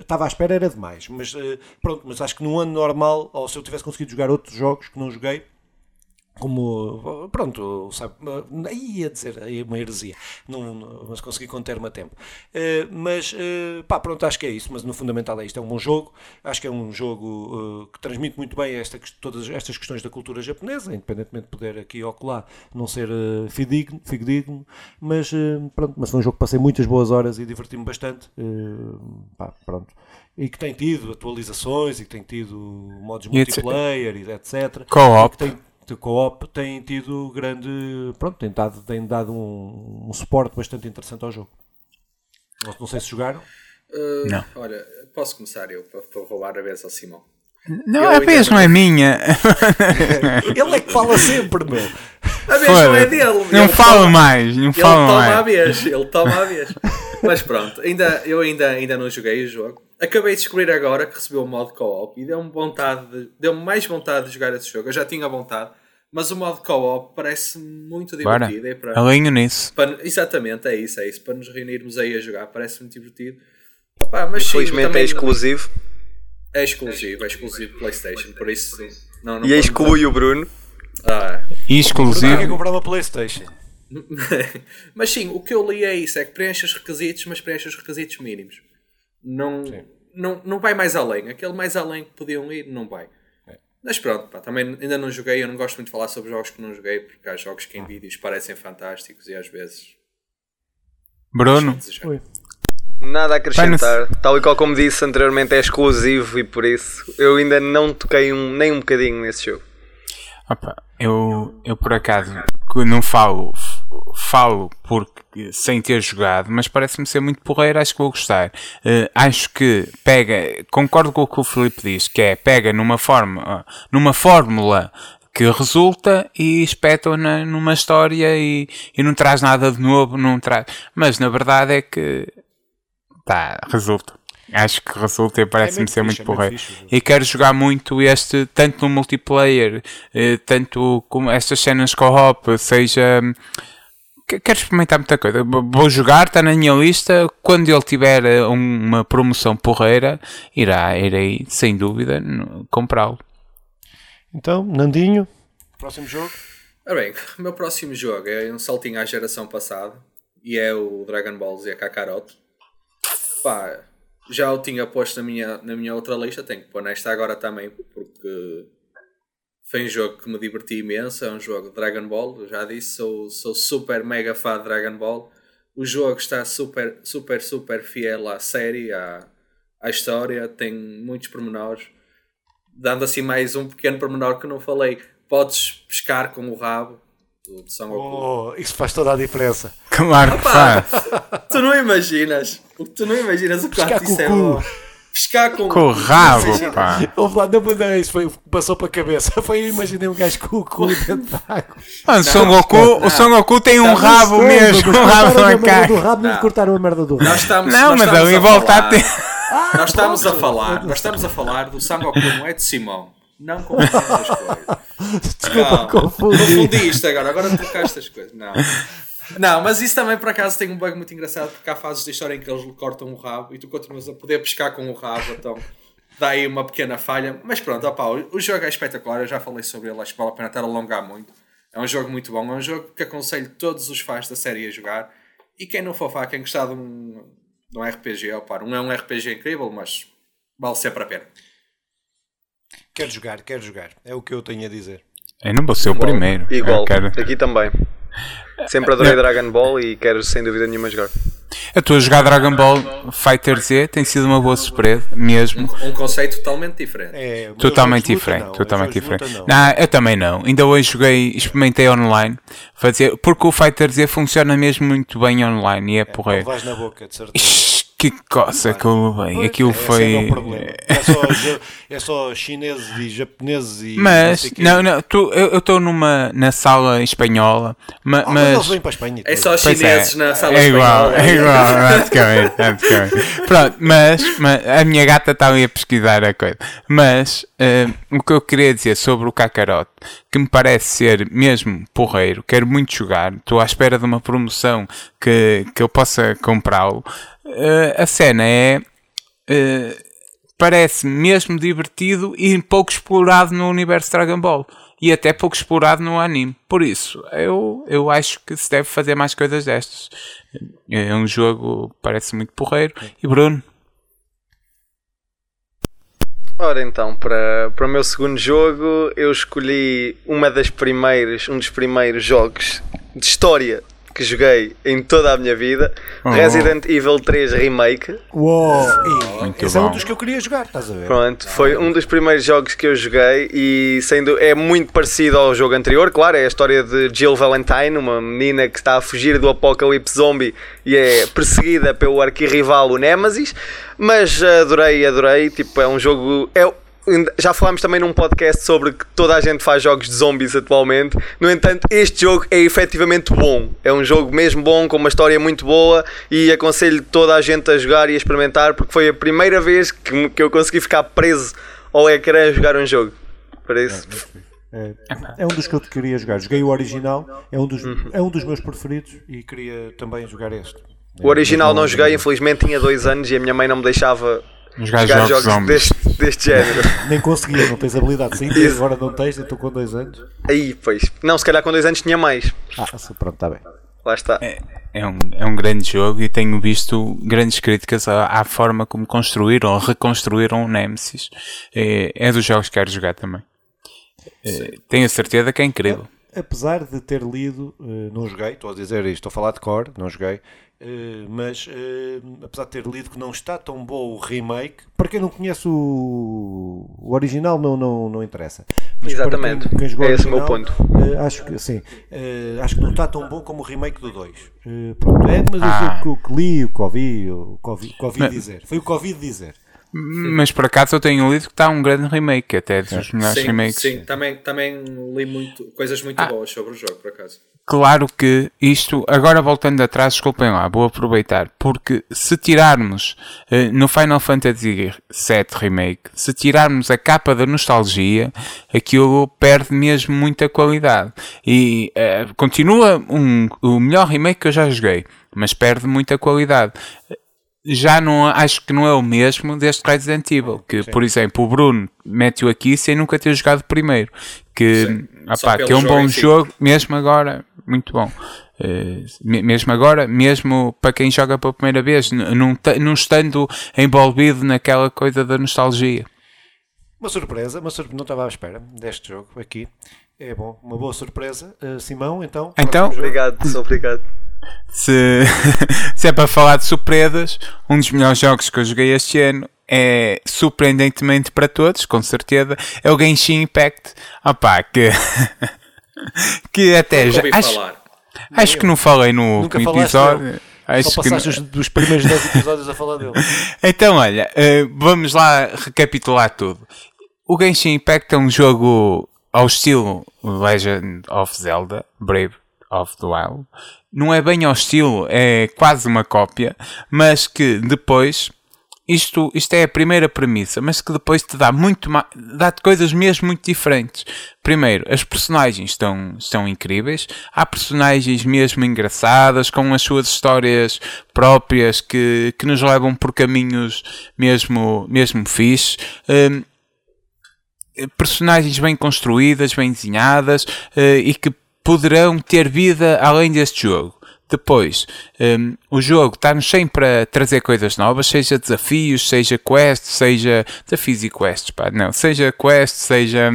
Estava à espera, era demais. Mas pronto, mas acho que num ano normal, ou se eu tivesse conseguido jogar outros jogos que não joguei como, pronto, sabe, ia dizer aí uma heresia, não, não, mas consegui conter-me a tempo. Uh, mas, uh, pá, pronto, acho que é isso, mas no fundamental é isto, é um bom jogo, acho que é um jogo uh, que transmite muito bem esta, todas estas questões da cultura japonesa, independentemente de poder aqui ou lá não ser uh, fidedigno, fidedigno. Mas, pronto, mas foi um jogo que passei muitas boas horas e diverti-me bastante, pá, pronto. E que tem tido atualizações e que tem tido modos multiplayer e etc. Co-op de co-op têm tido grande. Pronto, têm dado, têm dado um, um suporte bastante interessante ao jogo. Não, não sei se jogaram. Uh, não. Olha, posso começar eu para, para roubar a vez ao Simão. Não, eu a vez não é minha. ele é que fala sempre, meu. A vez não é dele. Não fala mais, não fala ele mais. Toma a vez, ele toma a vez. Mas pronto, ainda, eu ainda, ainda não joguei o jogo. Acabei de descobrir agora que recebeu o modo co-op e deu-me vontade, deu-me mais vontade de jogar esse jogo. Eu já tinha vontade, Mas o modo co-op parece muito Bora, divertido. É para, alinho nisso. para- exatamente, é isso, é isso. Para nos reunirmos aí a jogar, parece muito divertido. Opa, mas sim, Infelizmente também é exclusivo. É exclusivo, é exclusivo PlayStation, por isso. Não, não E pode- exclui o Bruno. Ah. E Porque quer exclusivo. comprar uma Playstation. mas sim, o que eu li é isso: é que preenche os requisitos, mas preenche os requisitos mínimos. Não, não, não vai mais além. Aquele mais além que podiam ir, não vai. Mas pronto, pá, também ainda não joguei. Eu não gosto muito de falar sobre jogos que não joguei, porque há jogos que em vídeos parecem fantásticos e às vezes. Bruno. Nada a acrescentar. Tal e qual como disse anteriormente, é exclusivo e por isso eu ainda não toquei um, nem um bocadinho nesse jogo. Opa, eu, eu por acaso que não falo, falo porque sem ter jogado, mas parece-me ser muito porreiro, acho que vou gostar. Eh, acho que pega, concordo com o que o Filipe diz, que é pega numa forma, numa fórmula que resulta e espeta na, numa história e, e não traz nada de novo, não traz. Mas na verdade é que tá, resulta. Acho que resulta e parece-me muito ser fixe, muito é porreiro. E quero jogar muito este, tanto no multiplayer, eh, tanto como estas cenas co-op, seja. Que- Quero experimentar muita coisa. Vou jogar, está na minha lista. Quando ele tiver eh, uma promoção porreira, irá, irei, sem dúvida, comprá-lo. Então, Nandinho, próximo jogo. Ora bem, o meu próximo jogo é um saltinho à geração passada e é o Dragon Ball Z Kakarot. Pá, já o tinha posto na minha, na minha outra lista, tenho que pôr nesta agora também, porque foi um jogo que me diverti imenso. É um jogo de Dragon Ball, eu já disse, sou, sou super mega fã de Dragon Ball. O jogo está super, super, super fiel à série, à, à história, tem muitos pormenores dando assim mais um pequeno pormenor que não falei, podes pescar com o rabo do do Son Goku. Oh, isso faz toda a diferença. Claro que Pá, faz. tu não imaginas, o que tu não imaginas o Pescar quanto isso é bom. Pescar com, Com o rabo, pá. Houve lá, não, não, isso foi passou para a cabeça. Foi eu imaginei um gajo com o cu dentro da água. Mano, o Son Goku, o Son Goku tem um rabo mesmo, um rabo na cara. do rabo, não cortaram a merda do Nós rabo. estamos, Não, nós mas estamos ali a volta a falar- ter. Nós estamos a falar, nós estamos a falar do Son Goku, não é de Simão. Não confundimos as coisas. Desculpa, confundi. Confundi isto agora, agora trocaste as coisas. Não. Não, mas isso também por acaso tem um bug muito engraçado porque há fases da história em que eles lhe cortam o rabo e tu continuas a poder pescar com o rabo, então dá aí uma pequena falha. Mas pronto, opá, o, jogo é espetacular, eu já falei sobre ele, acho que vale a pena estar a alongar muito. É um jogo muito bom, é um jogo que aconselho todos os fãs da série a jogar. E quem não for fã, quem gostar de um, de um RPG, opá, não é um RPG incrível, mas vale sempre a pena. Quero jogar, quero jogar. É o que eu tenho a dizer. Eu não vou ser o primeiro. Igual, Eu, quero... aqui também. Sempre adorei Dragon Ball e quero sem dúvida nenhuma jogar. eu estou a jogar Dragon Ball Fighter Z, tem sido uma boa surpresa, mesmo. Um, um conceito totalmente diferente. É, Totalmente diferente, não. totalmente diferente. não. Não, eu também não. Ainda hoje joguei, experimentei online, fazer, porque o Fighter Z funciona mesmo muito bem online e é Não porreiro. vais na boca, de certeza. Que coça que eu levei. Aquilo foi. É, o problema. É só, é só chineses e japoneses e. Mas, não, não, tu, eu estou numa na sala espanhola, ma- Ah, mas eles mas. vêm para a Espanha. É só Pois chineses é, na sala é igual, espanhola. é igual, basicamente, basicamente. Pronto, mas, mas a minha gata está ali a pesquisar a coisa. Mas eh, o que eu queria dizer sobre o Kakarot, que me parece ser mesmo porreiro, quero muito jogar, estou à espera de uma promoção que, que eu possa comprá-lo. Eh, a cena é. eh, parece mesmo divertido e pouco explorado no universo Dragon Ball. E até pouco explorado no anime. Por isso, eu, eu acho que se deve fazer mais coisas destas. É um jogo parece muito porreiro. E Bruno? Ora então, para, para o meu segundo jogo, eu escolhi uma das primeiras, um dos primeiros jogos de história que joguei em toda a minha vida, Oh. Resident Evil 3 Remake. Uou! E Muito esse é um bom. dos que eu queria jogar, estás a ver? Pronto, foi um dos primeiros jogos que eu joguei e sendo é muito parecido ao jogo anterior, claro, é a história de Jill Valentine, uma menina que está a fugir do apocalipse zombie e é perseguida pelo arquirrival o Nemesis, mas adorei, adorei, tipo, é um jogo é já falámos também num podcast sobre que toda a gente faz jogos de zombies atualmente. No entanto, este jogo é efetivamente bom. É um jogo mesmo bom, com uma história muito boa e aconselho toda a gente a jogar e a experimentar porque foi a primeira vez que, que eu consegui ficar preso ao ecrã a jogar um jogo. Por isso, É, é um dos que eu queria jogar. Joguei o original, é um dos, é um dos meus preferidos e queria também jogar este. O original não joguei, infelizmente tinha dois anos e a minha mãe não me deixava Jogar jogar jogos jogos deste, deste género. Nem conseguia, não tens habilidade. Sim, Isso. agora não tens, estou com dois anos. Aí, pois. Não, se calhar com dois anos tinha mais. Ah, sim, pronto, está bem. Lá está. É um, é um grande jogo e tenho visto grandes críticas à, à forma como construíram ou reconstruíram o Nemesis. É, é dos jogos que quero jogar também. É, tenho a certeza que é incrível. Apesar de ter lido, eh, não joguei, estou a dizer isto, estou a falar de core, não joguei, eh, mas eh, apesar de ter lido que não está tão bom o remake, para quem não conhece o, o original não, não, não interessa. Mas Exatamente. Quem, quem jogou É esse o meu eh, acho que sim, acho que não está tão bom como o remake do 2. Eh, pronto, é, mas Ah. eu o que li, o que ouvi, o que ouvi, o que ouvi dizer. Foi o que ouvi dizer. Mas por acaso eu tenho lido que está um grande remake, até dos melhores Sim, remakes. sim, também, também li muito, coisas muito Ah. boas sobre o jogo, por acaso. Claro que isto, agora voltando atrás, desculpem lá, vou aproveitar, porque se tirarmos eh, no Final Fantasy VII Remake, se tirarmos a capa da nostalgia, aquilo perde mesmo muita qualidade. E eh, continua um, o melhor remake que eu já joguei, mas perde muita qualidade. Já não acho que não é o mesmo deste Resident Evil, que por exemplo o Bruno mete-o aqui sem nunca ter jogado primeiro, que, Sim. ah que é um jogo bom em si. jogo, mesmo agora, muito bom. Me- mesmo agora, mesmo para quem joga pela primeira vez, não, não estando envolvido naquela coisa da nostalgia. Uma surpresa, uma surpresa, não estava à espera deste jogo aqui. É bom, uma boa surpresa. Eh, Simão, então. Então-. Obrigado, sou obrigado. Se, se é para falar de surpresas, um dos melhores jogos que eu joguei este ano é surpreendentemente para todos, com certeza, é o Genshin Impact. Opá, que, que até já. Acho, falar. acho que não falei no Nunca último falaste episódio. Acho Só que não- passaste os- dos primeiros 10 episódios a falar dele. Então, olha, eh, vamos lá recapitular tudo. O Genshin Impact é um jogo ao estilo Legend of Zelda, Brave of the Wild. Não é bem ao estilo, é quase uma cópia, mas que depois isto, isto é a primeira premissa, mas que depois te dá muito dá-te coisas mesmo muito diferentes. Primeiro, as personagens estão, estão incríveis, há personagens mesmo engraçadas, com as suas histórias próprias que, que nos levam por caminhos mesmo, mesmo fixe. Hum, personagens bem construídas, bem desenhadas eh, e que poderão ter vida além deste jogo. Depois, hum, o jogo está-nos sempre a trazer coisas novas, seja desafios, seja quests, seja desafios e quests, pá, não, seja quests, seja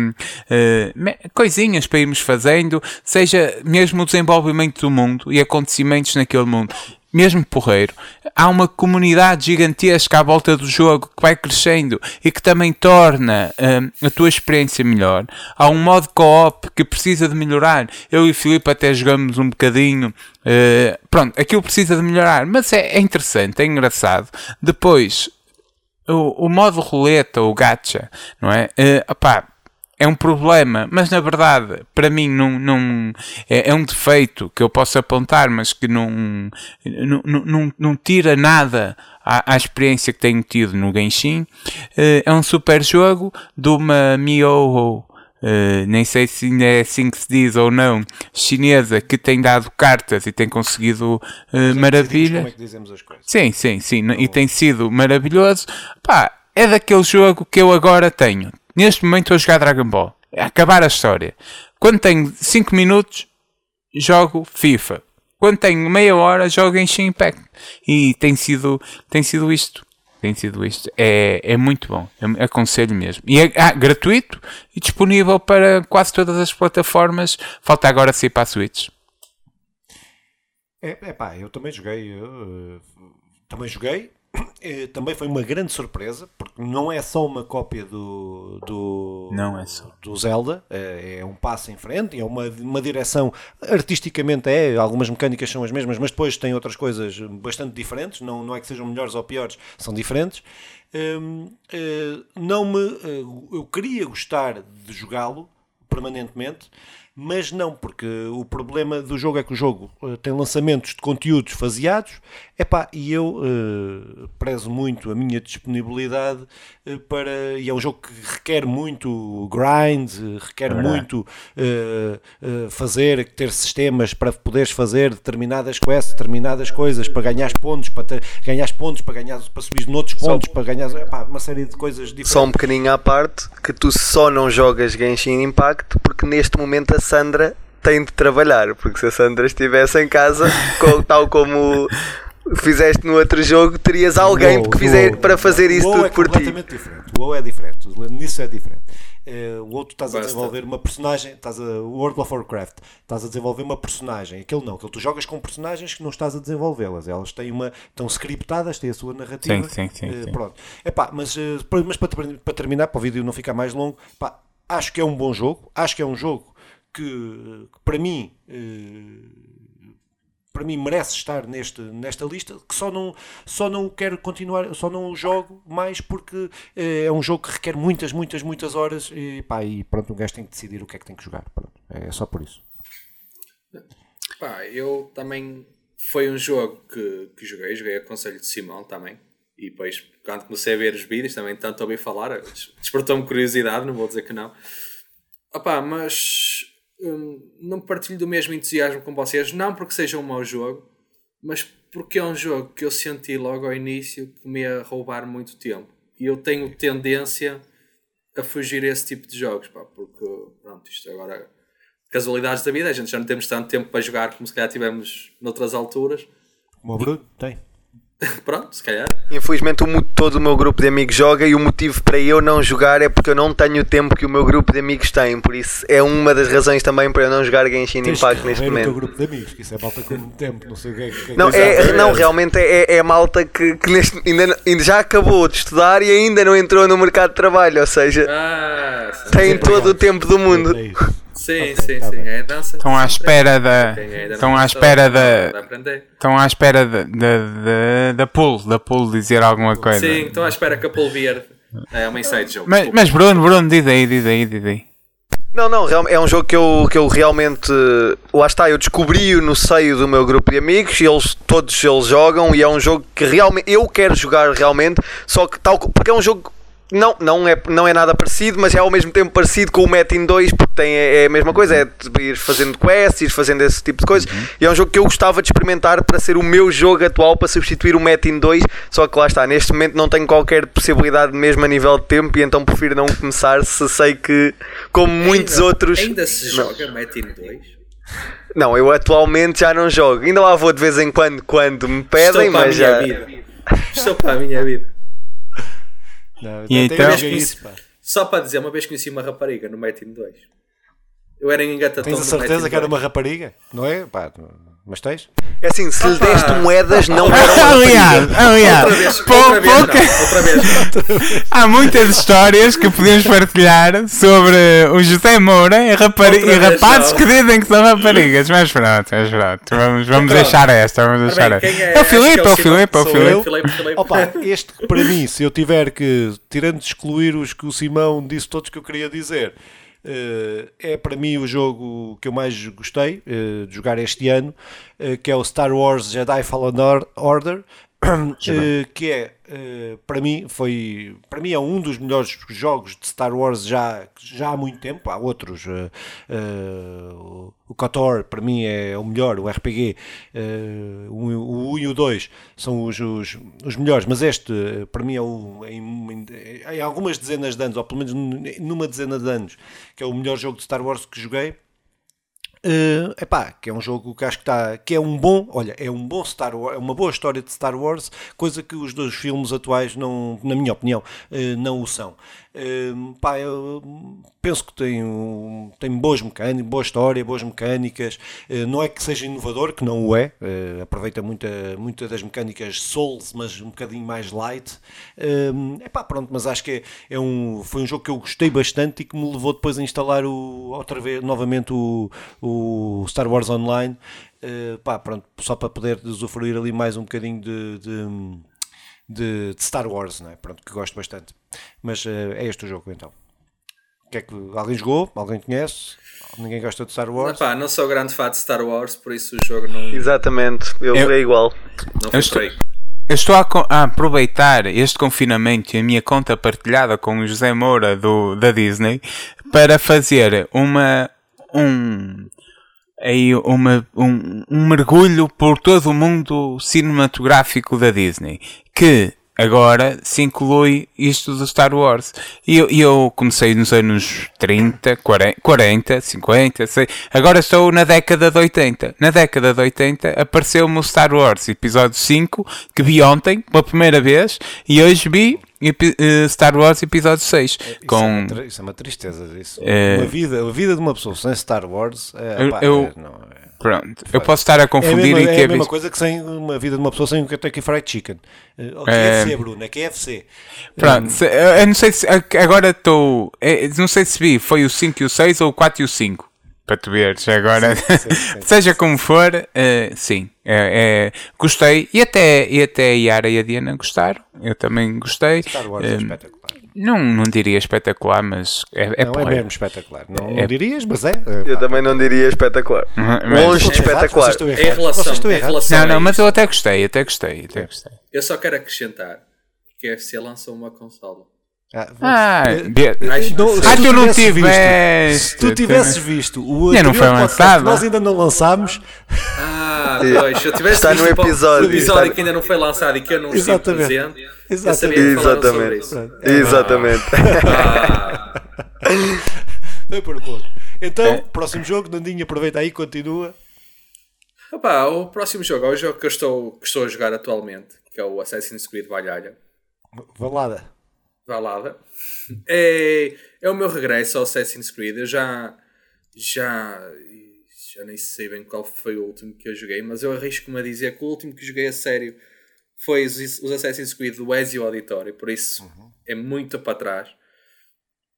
eh, me- coisinhas para irmos fazendo, seja mesmo o desenvolvimento do mundo e acontecimentos naquele mundo mesmo porreiro, há uma comunidade gigantesca à volta do jogo que vai crescendo e que também torna hum, a tua experiência melhor. Há um modo co-op que precisa de melhorar. Eu e o Filipe até jogamos um bocadinho. eh, pronto, aquilo precisa de melhorar, mas é, é interessante, é engraçado. Depois, o, o modo roleta, o gacha, não é? Eh, opá, é um problema, mas na verdade, para mim, não, não é, é um defeito que eu posso apontar, mas que não, não, não, não, não tira nada à, à experiência que tenho tido no Genshin. Eh, é um super jogo de uma Miho, eh, nem sei se ainda é assim que se diz ou não, chinesa, que tem dado cartas e tem conseguido eh, maravilhas. Como é? Sim, sim, sim. E tem sido maravilhoso. Pá, é daquele jogo que eu agora tenho. Neste momento estou a jogar Dragon Ball. É acabar a história. Quando tenho 5 minutos, jogo FIFA. Quando tenho meia hora, jogo em Shin Impact. E tem sido, tem sido isto. Tem sido isto. É, é muito bom. Eu aconselho mesmo. E é ah, gratuito e disponível para quase todas as plataformas. Falta agora sair para a Switch. É, é pá, eu também joguei. eu, eh, também joguei. Eh, Também foi uma grande surpresa, porque não é só uma cópia do, do, Não é só. do Zelda, eh, é um passo em frente, é uma, uma direção, artisticamente é, algumas mecânicas são as mesmas, mas depois tem outras coisas bastante diferentes, não, não é que sejam melhores ou piores, são diferentes. Hum, eh, não me, eu queria gostar de jogá-lo permanentemente, mas não, porque o problema do jogo é que o jogo uh, tem lançamentos de conteúdos faseados, epá, e eu uh, prezo muito a minha disponibilidade uh, para. E é um jogo que requer muito grind, requer é muito fazer, ter sistemas para poderes fazer determinadas quests, determinadas coisas, para ganhar pontos, para ter, ganhar pontos, para, ganhar, para subir noutros pontos, só, para ganhar epá, uma série de coisas diferentes. Só um bocadinho à parte, que tu só não jogas Genshin Impact porque neste momento a Sandra tem de trabalhar, porque se a Sandra estivesse em casa, tal como fizeste no outro jogo, terias alguém WoW, que fizer, para fazer isso tudo é por ti. Diferente. O WoW é diferente, nisso é diferente. Uh, o outro estás Basta. a desenvolver uma personagem, estás a World of Warcraft, estás a desenvolver uma personagem, aquele não, aquele tu jogas com personagens que não estás a desenvolvê-las, elas têm uma, estão scriptadas, têm a sua narrativa. Sim, sim, sim, uh, sim. Pronto. Epá, mas, uh, mas para, para terminar, para o vídeo não ficar mais longo, epá, acho que é um bom jogo, acho que é um jogo que, que para mim para mim merece estar neste, nesta lista, que só não, só não quero continuar, só não o jogo mais porque eh, é um jogo que requer muitas, muitas, muitas horas e, pá, e pronto, um gajo tem que decidir o que é que tem que jogar. Pronto, é só por isso. Pá, eu também foi um jogo que, que joguei, joguei a Conselho de Simão também. E depois, quando comecei a ver os vídeos, também tanto ouvi falar, despertou-me curiosidade, não vou dizer que não. Opá, mas Hum, não partilho do mesmo entusiasmo com vocês, não porque seja um mau jogo, mas porque é um jogo que eu senti logo ao início que me ia roubar muito tempo. E eu tenho tendência a fugir a esse tipo de jogos, pá, porque pronto, isto agora casualidades da vida, a gente já não temos tanto tempo para jogar como se calhar tivemos noutras alturas. Como o Bruno tem. Pronto, se calhar. Infelizmente o, todo o meu grupo de amigos joga e o motivo para eu não jogar é porque eu não tenho o tempo que o meu grupo de amigos tem. Por isso é uma das razões também para eu não jogar Genshin Tens Impact neste momento. o teu grupo de amigos, que isso é malta com tempo, não sei o que é. Que não, é, não realmente é, é malta que, que neste, ainda, ainda, já acabou de estudar e ainda não entrou no mercado de trabalho, ou seja, ah, tem todo o tempo do mundo. É Sim, okay, sim, tá sim. É dança. Estão à espera da. Estão à espera da. Estão à espera da, da, da pool, da pool dizer alguma coisa. Sim, estão à espera que a pool vier. É uma inside joke. Mas, mas Bruno, Bruno, diz aí, diz aí, diz aí. Não, não, é um jogo que eu, que eu realmente. Lá está, eu descobri-o no seio do meu grupo de amigos e eles, todos eles jogam e é um jogo que realmente eu quero jogar realmente, só que tal. Porque é um jogo não, não é, não é nada parecido, mas é ao mesmo tempo parecido com o Metin 2, porque tem, é, é a mesma coisa, é ir fazendo quests, ir fazendo esse tipo de coisas. Uhum. E é um jogo que eu gostava de experimentar para ser o meu jogo atual, para substituir o Metin 2. Só que lá está, neste momento não tenho qualquer possibilidade mesmo a nível de tempo, e então prefiro não começar se sei que, como ainda, muitos outros. Ainda se não. joga Metin 2? Não, eu atualmente já não jogo. Ainda lá vou de vez em quando quando me pedem, Estou mas já. Vida. Estou para a minha vida. Não, e então, isso, só para dizer, uma vez conheci uma rapariga no Metin 2. Eu era em engatatão Tens a certeza que era uma rapariga? Não é? Pá, mas tens? É assim, se lhe deste moedas, não uma Aliás, aliás. Outra vez, outra vez, pouca... não, outra vez. Há muitas histórias que podemos partilhar sobre o José Moura e, rapari... e rapazes que dizem que são raparigas. Mas pronto, mas pronto. Vamos, vamos deixar esta. Vamos deixar esta. É, é o Filipe, é o Filipe, é o Filipe. Opa, este para mim, se eu tiver que, tirando de excluir os que o Simão disse todos que eu queria dizer é para mim o jogo que eu mais gostei uh, de jogar este ano, uh, que é o Star Wars Jedi Fallen Order, que é para mim foi para mim é um dos melhores jogos de Star Wars já, já há muito tempo. Há outros, o KOTOR para mim é o melhor, o RPG, o 1 e o 2 são os, os, os, melhores, mas este para mim é o, em, em, algumas dezenas de anos, ou pelo menos numa dezena de anos, que é o melhor jogo de Star Wars que joguei. Uh, epá, que é um jogo que acho que está que é um bom, olha, é um bom Star Wars, é uma boa história de Star Wars, coisa que os dois filmes atuais não, na minha opinião, uh, não o são. Uh, pá, eu penso que tem, tem boas mecânicas, boa história, boas mecânicas. Uh, não é que seja inovador, que não o é. Uh, aproveita muita, muita das mecânicas Souls, mas um bocadinho mais light. É pá, pronto, mas acho que é, é, um, foi um jogo que eu gostei bastante e que me levou depois a instalar o, outra vez, novamente o, o Star Wars Online. pá, pronto, só para poder usufruir ali mais um bocadinho de, de de, de, Star Wars, não é? Pronto, que gosto bastante. Mas uh, é este o jogo então. que é que alguém jogou? Alguém conhece? Ninguém gosta de Star Wars? Epá, não sou grande fã de Star Wars, por isso o jogo não, Exatamente, eu Eu- joguei igual. não Eu estou-. Eu estou a, a aproveitar este confinamento e a minha conta partilhada com o José Moura do, da Disney para fazer uma um aí uma, um, um mergulho por todo o mundo cinematográfico da Disney que agora se inclui isto do Star Wars. E eu, eu comecei nos anos 30, 40, 40 50, sei, agora estou na década de 80 na década de 80 apareceu-me o Star Wars episódio 5 que vi ontem pela primeira vez e hoje vi Star Wars episódio 6 Isso, é com uma, tri- isso é uma tristeza. Isso. É. Uma vida, a vida de uma pessoa sem Star Wars é, Eu- pá, eu- é- não, é- pronto eu posso estar a É a confundir mesma, e é que a é mesma visto- coisa que sem uma vida de uma pessoa sem o Kentucky Fried Chicken. Eh, O É. KFC, Bruno, é KFC. Pronto, se- eu não sei se agora estou. eh, Não sei se vi, foi o 5 e o 6 ou o 4 e o 5. Para tu veres agora. Sim, sim, sim. Seja como for, eh, sim. é- é, gostei. E até, e até a Yara e a Diana gostaram. Eu também gostei. Star Wars é espetacular. não, não diria espetacular, mas é, é não, é mesmo espetacular. Não, É- não dirias, mas é. Eu também não diria espetacular. Mas- Longe de espetacular. vocês estão Em relação, vocês em relação Não, não, mas eu até gostei, até gostei, até gostei. eu só quero acrescentar que a FC lançou uma consola. Ah, Ah, eh, de- eh, não, se Ah, tu não tiveste. Visto, se tu tivesses visto o não foi lançado. que nós ainda não lançámos, Ah, pois, se eu tivesse Está no visto o po- episódio, o episódio está- que ainda não foi lançado e que eu não estive Exatamente. presente, eu Exatamente. Exatamente. isso. Exatamente. Ah, foi por. Então, É. próximo jogo, Nandinho, aproveita aí, continua. opá, o próximo jogo é o jogo que eu estou, que estou a jogar atualmente, que é o Assassin's Creed Valhalla. Valada. É, é o meu regresso ao Assassin's Creed. Eu já, já, já nem sei bem qual foi o último que eu joguei, mas eu arrisco-me a dizer que o último que joguei a sério foi os, os Assassin's Creed do Ezio Auditore, por isso é muito para trás.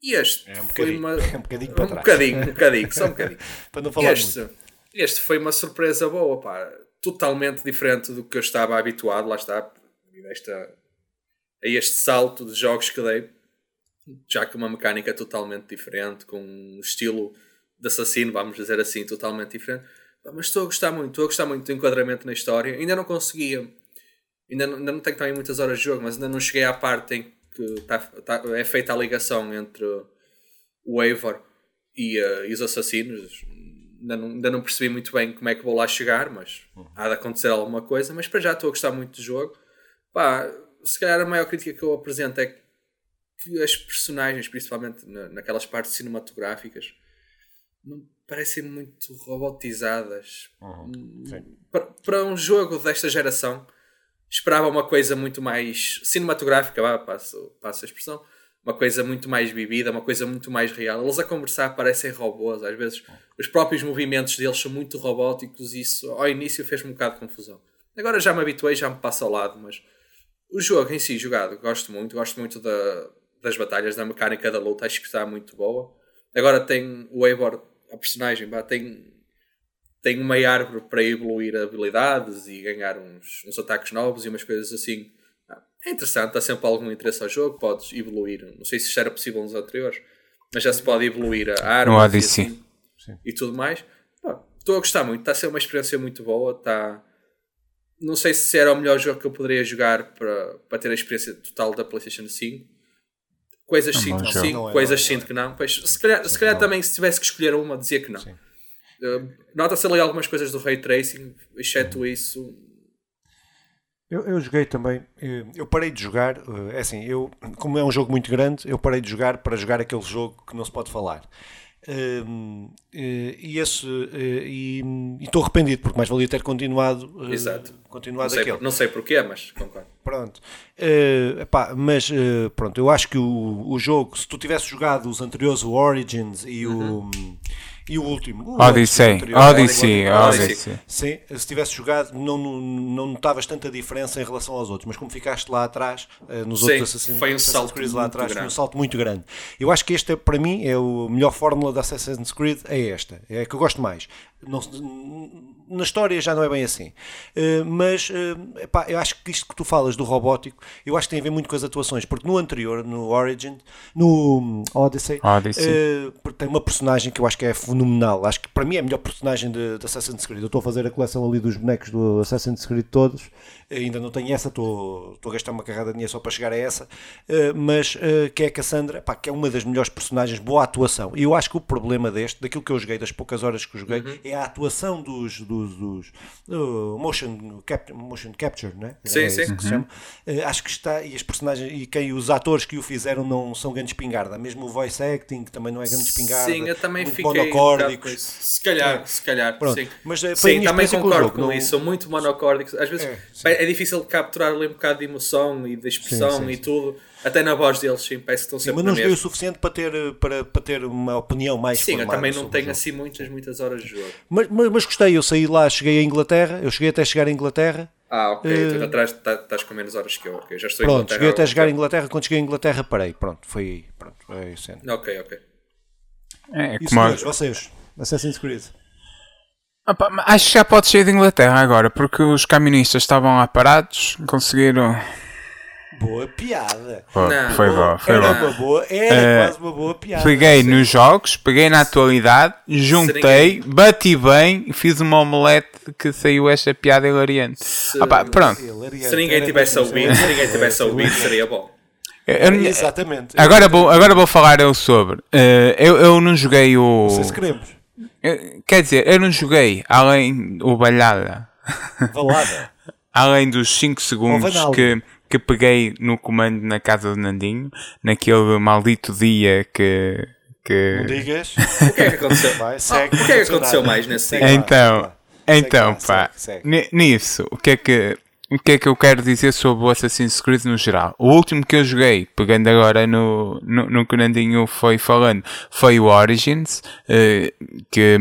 E este É um foi uma. é um bocadinho para um trás. bocadinho, um bocadinho, só um bocadinho. Para não falar Este, muito. este foi uma surpresa boa, pá. Totalmente diferente do que eu estava habituado, lá está, devido a, este salto de jogos que dei. Já que uma mecânica totalmente diferente, com um estilo de assassino, vamos dizer assim, totalmente diferente. Mas estou a gostar muito, estou a gostar muito do enquadramento na história. Ainda não conseguia, ainda não, ainda não tenho também muitas horas de jogo, mas ainda não cheguei à parte em que tá- tá- é feita a ligação entre o Eivor e, eh, e os assassinos. Ainda não, ainda não percebi muito bem como é que vou lá chegar, mas há de acontecer alguma coisa. Mas para já estou a gostar muito do jogo. Pá, se calhar a maior crítica que eu apresento é que as personagens, principalmente na- naquelas partes cinematográficas, não parecem muito robotizadas. Sim. Para, para um jogo desta geração, esperava uma coisa muito mais cinematográfica, vá, passo, passo a expressão, uma coisa muito mais vivida, uma coisa muito mais real. Eles a conversar parecem robôs, às vezes os próprios movimentos deles são muito robóticos e isso ao início fez-me um bocado de confusão. Agora já me habituei, já me passo ao lado, mas o jogo em si, jogado, gosto muito, gosto muito da, das batalhas, da mecânica da luta, acho que está muito boa. Agora tem o Eivor, a personagem, tem, tem uma árvore para evoluir habilidades e ganhar uns, uns ataques novos e umas coisas assim. É interessante, dá sempre algum interesse ao jogo, podes evoluir. Não sei se isto era possível nos anteriores, mas já se pode evoluir a arma No e, assim, e tudo mais. Estou a gostar muito, está a ser uma experiência muito boa. Está... Não sei se era o melhor jogo que eu poderia jogar para, para ter a experiência total da PlayStation 5. Coisas É sinto que sim, é, coisas não é, sinto que não. Pois, se calhar, se calhar também, se tivesse que escolher uma, dizia que não. Uh, Nota-se ali algumas coisas do Ray Tracing, exceto isso. Eu, eu joguei também, eh, eu parei de jogar, eh, é assim, eu, como é um jogo muito grande, eu parei de jogar para jogar aquele jogo que não se pode falar. Hum, eh, E esse eh, e estou arrependido porque mais valia ter continuado, eh, Exato. Não continuado sei, aquele. não sei porquê, mas concordo. Pronto. Epá, mas pronto, eu acho que o, o jogo, se tu tivesse jogado os anteriores, o Origins e o e o último, o Odyssey, anterior, Odyssey, Odyssey, Odyssey. Sim, se tivesse jogado, não, não, não notavas tanta diferença em relação aos outros, mas como ficaste lá atrás, eh, nos Sim, outros Assassin's, foi um Assassin's salto Creed lá muito atrás, foi um grande. salto muito grande. Eu acho que esta, para mim, é a melhor fórmula da Assassin's Creed, é esta, é a que eu gosto mais. Não, na história já não é bem assim. Uh, mas uh, epá, eu acho que isto que tu falas do robótico, eu acho que tem a ver muito com as atuações, porque no anterior, no Origin, no Odyssey, Odyssey. Uh, tem uma personagem que eu acho que é fenomenal. Acho que para mim é a melhor personagem de, de Assassin's Creed. Eu estou a fazer a coleção ali dos bonecos do Assassin's Creed todos. Ainda não tenho essa, estou, estou a gastar uma carrada de dinheiro só para chegar a essa. mas que é a Cassandra, epá, que é uma das melhores personagens, boa atuação. E eu acho que o problema deste, daquilo que eu joguei, das poucas horas que eu joguei, uhum. é a atuação dos, dos dos, motion, cap, motion capture, né? Sim, é sim. Que uhum. uh, acho que está, e as personagens e quem os atores que o fizeram não são grande espingarda, mesmo o voice acting também não é grande espingarda. Sim, eu também fiquei monocórdicos. Um se calhar, é. se calhar, Pronto. sim. Mas, uh, sim, também concordo com, com isso, são muito monocórdicos. Às vezes é, é, difícil capturar ali um bocado de emoção e de expressão sim, sim, e tudo. Até na voz deles, sim, parece que estão sempre Mas não joguei o suficiente para ter, para, para ter uma opinião mais Sim, eu também não tenho assim muitas, muitas horas de jogo. Mas, mas, mas, gostei, eu saí lá, cheguei a Inglaterra, eu cheguei até chegar a Inglaterra. Ah, ok, uh, tu atrás tá, estás com menos horas que eu, ok, já estou Pronto, cheguei até chegar a Inglaterra, quando cheguei a Inglaterra parei, pronto, foi pronto, foi isso. Ok, ok. É, e senhores, vocês, Assassin's Creed? Opa, acho que já pode sair de Inglaterra agora, porque os camionistas estavam lá parados, conseguiram Boa piada. Pô, foi bom, foi era bom. Uma boa, era uh, quase uma boa piada. Peguei nos jogos, peguei na atualidade, juntei, bati bem e fiz uma omelete que saiu esta piada hilariante. Se, Opa, pronto. Se ninguém tivesse ouvido, se ninguém tivesse ouvido, seria bom. Eu, Exatamente. Agora vou, agora vou falar eu sobre. Uh, eu, eu não joguei o. Vocês queremos. quer dizer, eu não joguei além o Balhada. Balada. além dos 5 segundos que que peguei no comando na casa do Nandinho, naquele maldito dia que. que... Não digas. O que é que aconteceu mais? o que é que aconteceu mais nesse dia? Então, então pá, nisso, o que é que. O que é que eu quero dizer sobre o Assassin's Creed no geral? O último que eu joguei, pegando agora no, no, no que o Nandinho foi falando, foi o Origins, uh, que,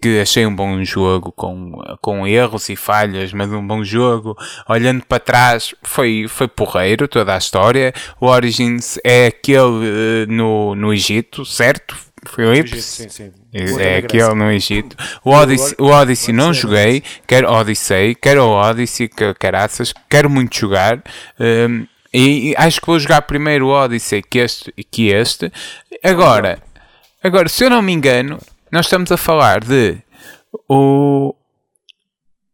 que achei um bom jogo com, com erros e falhas, mas um bom jogo. Olhando para trás, foi, foi porreiro toda a história. O Origins é aquele uh, no, no Egito, certo? Filipe? Sim, sim. É, é aquele no Egito. O Odyssey, o Odyssey não joguei, quero Odyssey, quero o Odyssey, que caraças, quero muito jogar. Um, e, e acho que vou jogar primeiro o Odyssey que este. Que este. Agora, agora, se eu não me engano, nós estamos a falar de o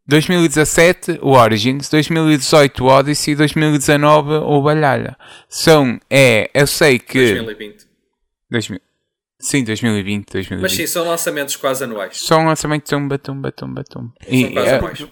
2017 o Origins, 2018 o Odyssey, 2019 o Balhalha. São, é, eu sei que 2020. 2000, sim, 2020, 2020. Mas sim, são lançamentos quase anuais. São lançamentos tumba, tumba, tumba, tumba. São e, quase é, anuais.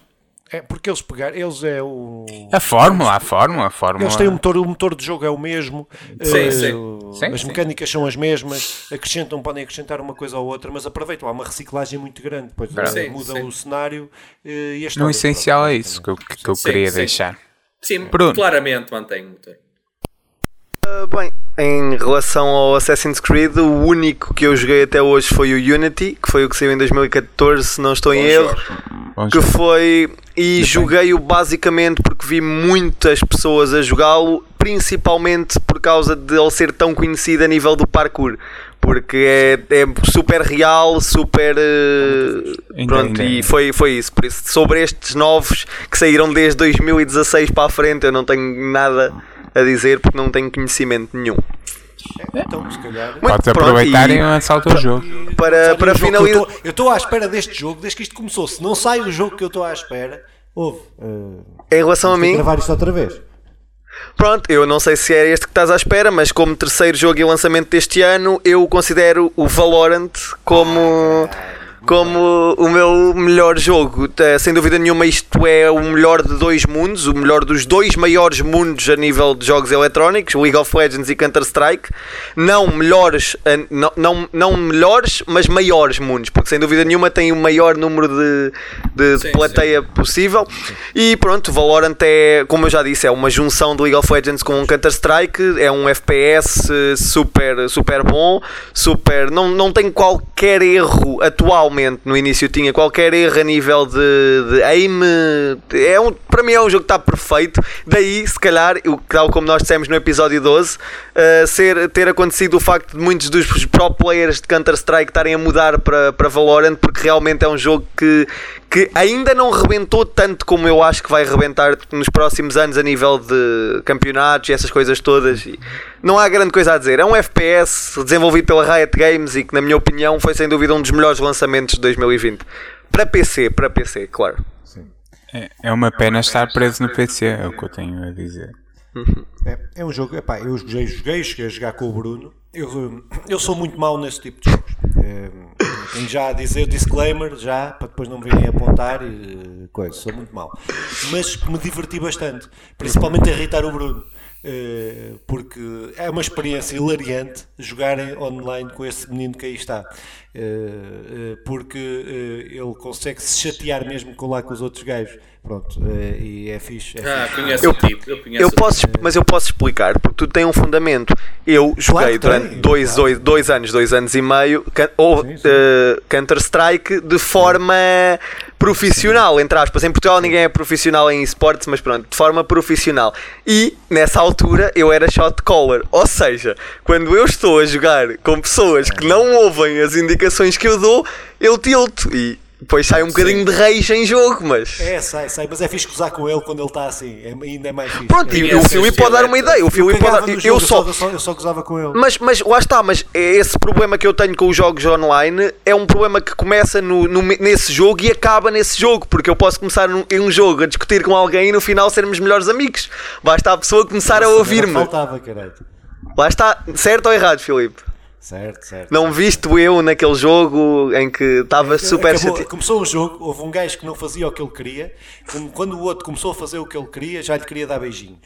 É porque eles pegaram, eles é o. A fórmula, a fórmula, a fórmula. Eles têm o motor, o motor de jogo é o mesmo, sim, uh, sim. sim, as sim. mecânicas são as mesmas, acrescentam, podem acrescentar uma coisa ou outra, mas aproveitam, há uma reciclagem muito grande, depois sim, muda o cenário uh, e a. No essencial é isso que eu, que eu queria deixar. Sim, Bruno. claramente mantém o motor. Uh, bem, em relação ao Assassin's Creed, o único que eu joguei até hoje foi o Unity, que foi o que saiu em 2014, se não estou em erro. Que foi. E joguei-o basicamente porque vi muitas pessoas a jogá-lo, principalmente por causa de ele ser tão conhecido a nível do parkour. Porque é, é super real, super. Uh, pronto, e foi, foi isso. Por isso, sobre estes novos que saíram desde 2016 para a frente, eu não tenho nada a dizer porque não tenho conhecimento nenhum. Então, se calhar. Podes aproveitar e lançar o teu jogo. Para, para finalizar. Eu estou à espera deste jogo desde que isto começou. Se não sai o jogo que eu estou à espera, houve. Uh, em relação a mim. gravar isto outra vez. Pronto, eu não sei se é este que estás à espera, mas como terceiro jogo e lançamento deste ano, eu considero o Valorant como. Ah, como o meu melhor jogo. Eh, sem dúvida nenhuma, isto é o melhor de dois mundos, o melhor dos dois maiores mundos a nível de jogos eletrónicos, League of Legends e Counter-Strike. Não melhores, eh, não, não, não melhores, mas maiores mundos, porque sem dúvida nenhuma tem o maior número de, de sim, plateia sim. possível. E pronto, Valorant é, como eu já disse, é uma junção de League of Legends com Counter-Strike, é um FPS super, super bom, super. Não, não tem qualquer erro atual no início tinha qualquer erro a nível de, de aim. É um, para mim é um jogo que está perfeito. Daí, se calhar, o- tal como nós dissemos no episódio 12, uh, ser, ter acontecido o facto de muitos dos pro players de Counter-Strike estarem a mudar para, para Valorant, porque realmente é um jogo que, que ainda não rebentou tanto como eu acho que vai rebentar nos próximos anos a nível de campeonatos e essas coisas todas. E não há grande coisa a dizer. É um FPS desenvolvido pela Riot Games e que, na minha opinião, foi sem dúvida um dos melhores lançamentos de 2020. Para PC, para PC, claro. É, é uma pena estar preso no PC, é o que eu tenho a dizer. É, é um jogo, epá, eu joguei, joguei, cheguei a jogar com o Bruno. Eu, eu sou muito mau nesse tipo de jogos. É, tenho já a dizer disclaimer, já, para depois não me virem apontar e coisa, sou muito mau. Mas me diverti bastante, principalmente a irritar o Bruno. eh, porque é uma experiência hilariante jogarem online com esse menino que aí está. Eh, eh, porque eh, ele consegue se chatear mesmo com lá com os outros gajos. Pronto, eh, e é fixe. É Ah, fixe. conheço Eu- o tipo. Eu, conheço Eu o posso, mas eu posso explicar, porque tu tem um fundamento. Eu joguei que durante tem, dois, dois, dois anos, dois anos e meio, can- ou Sim, sim. eh, Counter-Strike de forma profissional, entre aspas. Em Portugal ninguém é profissional em esportes, mas pronto, de forma profissional. E nessa altura eu era shot caller, ou seja, quando eu estou a jogar com pessoas que não ouvem as indicações que eu dou, eu tilto e depois sai um bocadinho de rage em jogo, mas. É, sai, sai, mas é fixe gozar com ele quando ele está assim, é, ainda é mais fixe. Pronto, e Conheço o Filipe pode dar uma ideia. O Filipe pode dar. Eu jogo, só, eu só, eu só gozava com ele. Mas, mas lá está, mas é esse problema que eu tenho com os jogos online é um problema que começa no, no- nesse jogo e acaba nesse jogo, porque eu posso começar num- em um jogo a discutir com alguém e no final sermos melhores amigos. Basta a pessoa começar a Nossa, ouvir-me. agora Faltava, caralho. Lá está, certo ou errado, Filipe? Certo, certo. Não viste eu naquele jogo em que estava super Acabou- chateado. Começou o jogo, houve um gajo que não fazia o que ele queria, quando, o outro começou a fazer o que ele queria, já lhe queria dar beijinhos.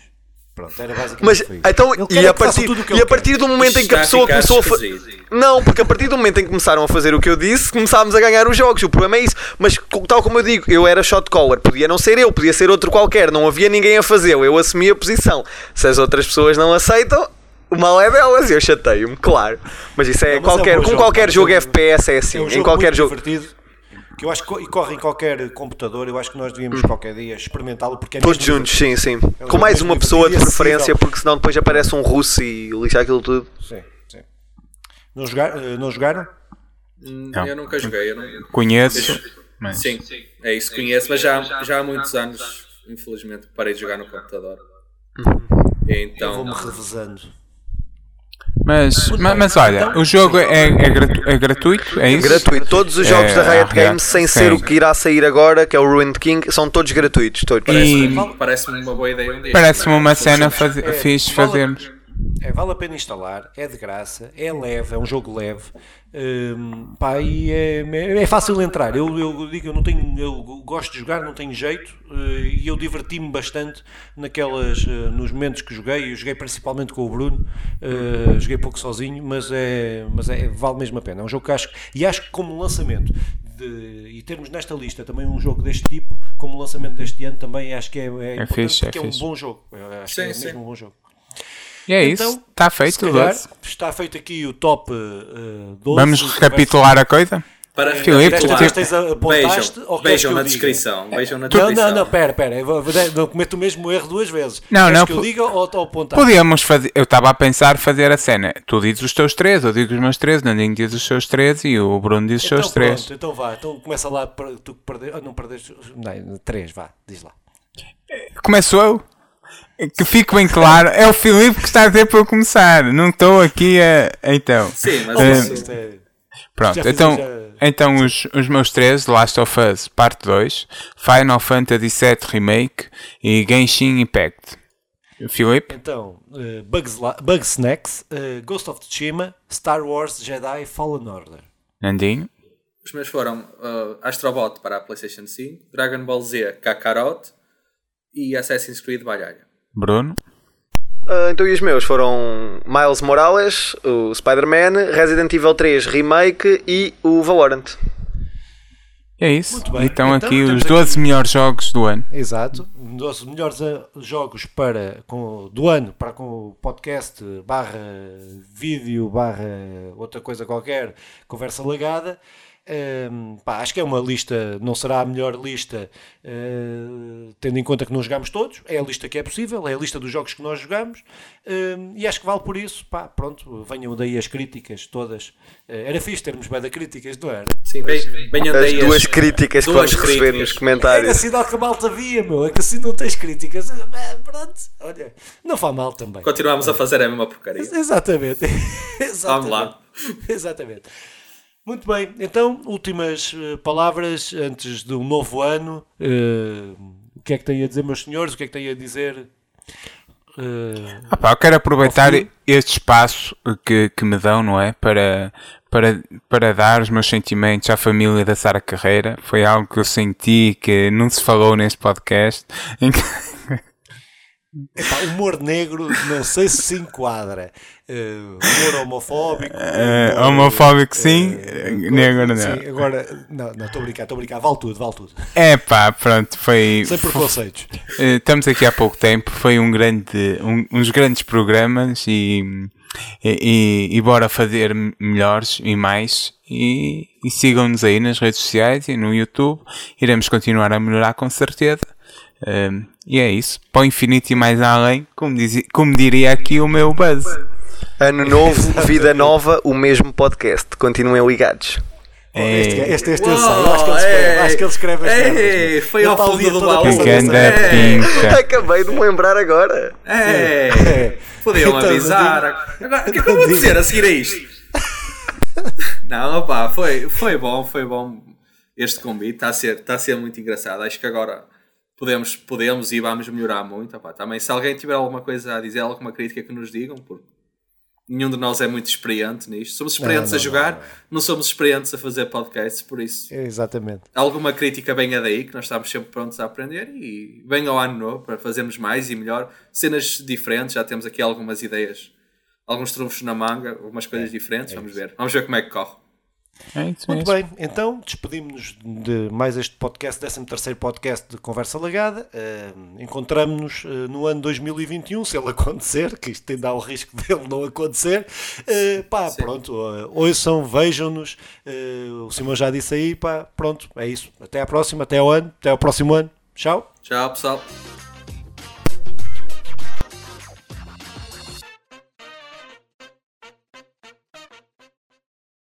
Pronto, era basicamente Mas então, e é a partir, tudo o que e a partir do momento em que a pessoa começou a fazer. Não, porque a partir do momento em que começaram a fazer o que eu disse, começámos a ganhar os jogos. O problema é isso. Mas, tal como eu digo, eu era shot caller. Podia não ser eu, podia ser outro qualquer. Não havia ninguém a fazê-lo. Eu assumi a posição. Se as outras pessoas não aceitam, o mal é delas. Eu chateio-me, claro. Mas isso é Não, mas é um qualquer, bom com jogo, qualquer é jogo jogo- FPS é assim. É um em jogo qualquer muito jogo. divertido, que eu acho que co- e corre em qualquer computador, eu acho que nós devíamos qualquer dia experimentá-lo, porque é Todos juntos, sim, sim. É Com mais uma pessoa de preferência, acessível. porque senão depois aparece um russo e lixa aquilo tudo. Sim, sim. Não, jogar, eh, não jogaram? Hum, Não. Eu nunca joguei. Eu não... Conheço, mas Sim, é isso, conheço, mas já, já há muitos anos, infelizmente, parei de jogar no computador. E Eu Então, vou-me revezando. Mas, ma- mas, olha, o jogo é, é, gratu- é gratuito, é isso? Gratuito. Todos os jogos É, da Riot ah, Games, sem sim. ser o que irá sair agora, que é o Ruined King, são todos gratuitos. Todos. E parece-me parece uma boa ideia um parece-me uma cena fazer, É, fixe fazermos. É, vale a pena instalar, é de graça, é leve, é um jogo leve. Hum, pá, e é, é- é fácil entrar. Eu, eu digo, eu não tenho, eu gosto de jogar, não tenho jeito eh, e eu diverti-me bastante naquelas, eh, nos momentos que joguei. Eu joguei principalmente com o Bruno, eh, joguei pouco sozinho, mas é, mas é vale mesmo a pena. É um jogo que acho e acho que como lançamento de- e termos nesta lista também um jogo deste tipo, como lançamento deste ano, também acho que é, é, importante fixe, é porque é, fixe. um bom jogo. Eu acho Sim, que é sim. mesmo um bom jogo. E é isso, Então, está Se feito. está feito aqui o top uh, 12. Vamos recapitular a coisa? Para Filipe, a- apontaste que eu na descrição. Vejam na Não, descrição. não, não, pera, pera. eu vou- Não cometo o mesmo erro duas vezes. Não, Queres não, que eu diga ou, ou apontar? Podíamos fazer. Eu estava a pensar fazer a cena. Tu dizes os teus três, eu digo os meus três, Nandinho diz os seus três e o Bruno diz os Então seus três. pronto, então vá. Então começa lá. Tu ah, não perdes. Não, três, vá. Diz lá. Começo eu? Que fique bem claro, é o Filipe que está a dizer para eu começar. Não estou aqui a. Então. Sim, mas isso- Isto é- Pronto, Já então, já- então os, os meus três, Last of Us Parte 2, Final Fantasy VII Remake e Genshin Impact. Filipe? Então, uh, Bugs, Bugs Snacks, uh, Ghost of Tsushima, Star Wars Jedi Fallen Order. Nandinho? Os meus foram uh, Astrobot para a PlayStation 5, Dragon Ball Z Kakarot e Assassin's Creed Valhalla. Bruno? Ah, então, e os meus foram Miles Morales, o Spider-Man, Resident Evil 3 Remake e o Valorant. É isso. Muito bem. Então, Então, aqui os temos 12 aqui- melhores jogos do ano. Exato. Um dos melhores eh, jogos para, com, do ano para com o podcast barra vídeo barra outra coisa qualquer, conversa legada. Um, pá, acho que é uma lista, não será a melhor lista, uh, tendo em conta que não jogamos todos. É a lista que é possível, é a lista dos jogos que nós jogamos. Um, e acho que vale por isso. Pá, pronto, venham daí as críticas todas. Uh, era fixe termos bem da críticas, não era? Sim, venham As daí duas as- críticas que vamos receber nos Era comentários. sinal que a malta via, meu. É que assim não tens críticas. É, pronto, olha, não faz mal também. Continuamos a fazer a mesma porcaria. Exatamente. Exatamente. Vamos lá. Exatamente. Muito bem, então, últimas eh, palavras antes um novo ano. Eh, o que é que têm a dizer, meus senhores? O que é que têm a dizer? Eh, Ah pá, eu quero aproveitar este espaço que, que me dão, não é? Para, para, para dar os meus sentimentos à família da Sara Carreira. Foi algo que eu senti que não se falou neste podcast. Epá, humor negro, não sei se se enquadra. Eh, humor homofóbico. Eh, humor, homofóbico, sim. eh, Negro, não. Sim, agora, não, não, estou a brincar, estou a brincar. Vale tudo, vale tudo. É pá, pronto, foi. Sem preconceitos. Eh, Estamos aqui há pouco tempo, foi um grande, um- uns grandes programas e, e, e- bora fazer melhores e mais. E, e sigam-nos aí nas redes sociais e no YouTube. Iremos continuar a melhorar com certeza. Um, e é isso. Para o infinito e mais além, como, dizia, como diria aqui o meu buzz. Ano novo, vida nova, o mesmo podcast. Continuem ligados. Este, É, este, este eu sei, eu acho que ele escreve, acho que ele escreve as foi ao fundo do baú. pinta. Acabei de me lembrar agora. É, podiam Então, avisar. Agora, o que é que eu vou dizer a seguir a isto? Não, opá, foi, foi bom, foi bom este convite. Está a ser, está a ser muito engraçado. Acho que agora podemos, podemos e vamos melhorar muito. Opá, também, se alguém tiver alguma coisa a dizer, alguma crítica que nos digam, porque nenhum de nós é muito experiente nisto. Somos experientes não, a jogar, não, somos experientes a fazer podcasts, por isso. Exatamente. Alguma crítica venha daí, que nós estamos sempre prontos a aprender e venha ao ano novo para fazermos mais e melhor. Cenas diferentes, já temos aqui algumas ideias, alguns trunfos na manga, algumas coisas diferentes, vamos ver. Vamos ver como é que corre. É isso Muito mesmo. bem, então despedimos-nos de mais este podcast, 13 podcast de Conversa Legada. Uh, Encontramos-nos uh, no ano 2021, se ele acontecer, que isto ainda há o risco dele não acontecer. Uh, pá, pronto, uh, ouçam, vejam-nos. Uh, o Simão já disse aí, pá, pronto, é isso. Até à próxima, até ao ano, até ao próximo ano. Tchau. Tchau, pessoal.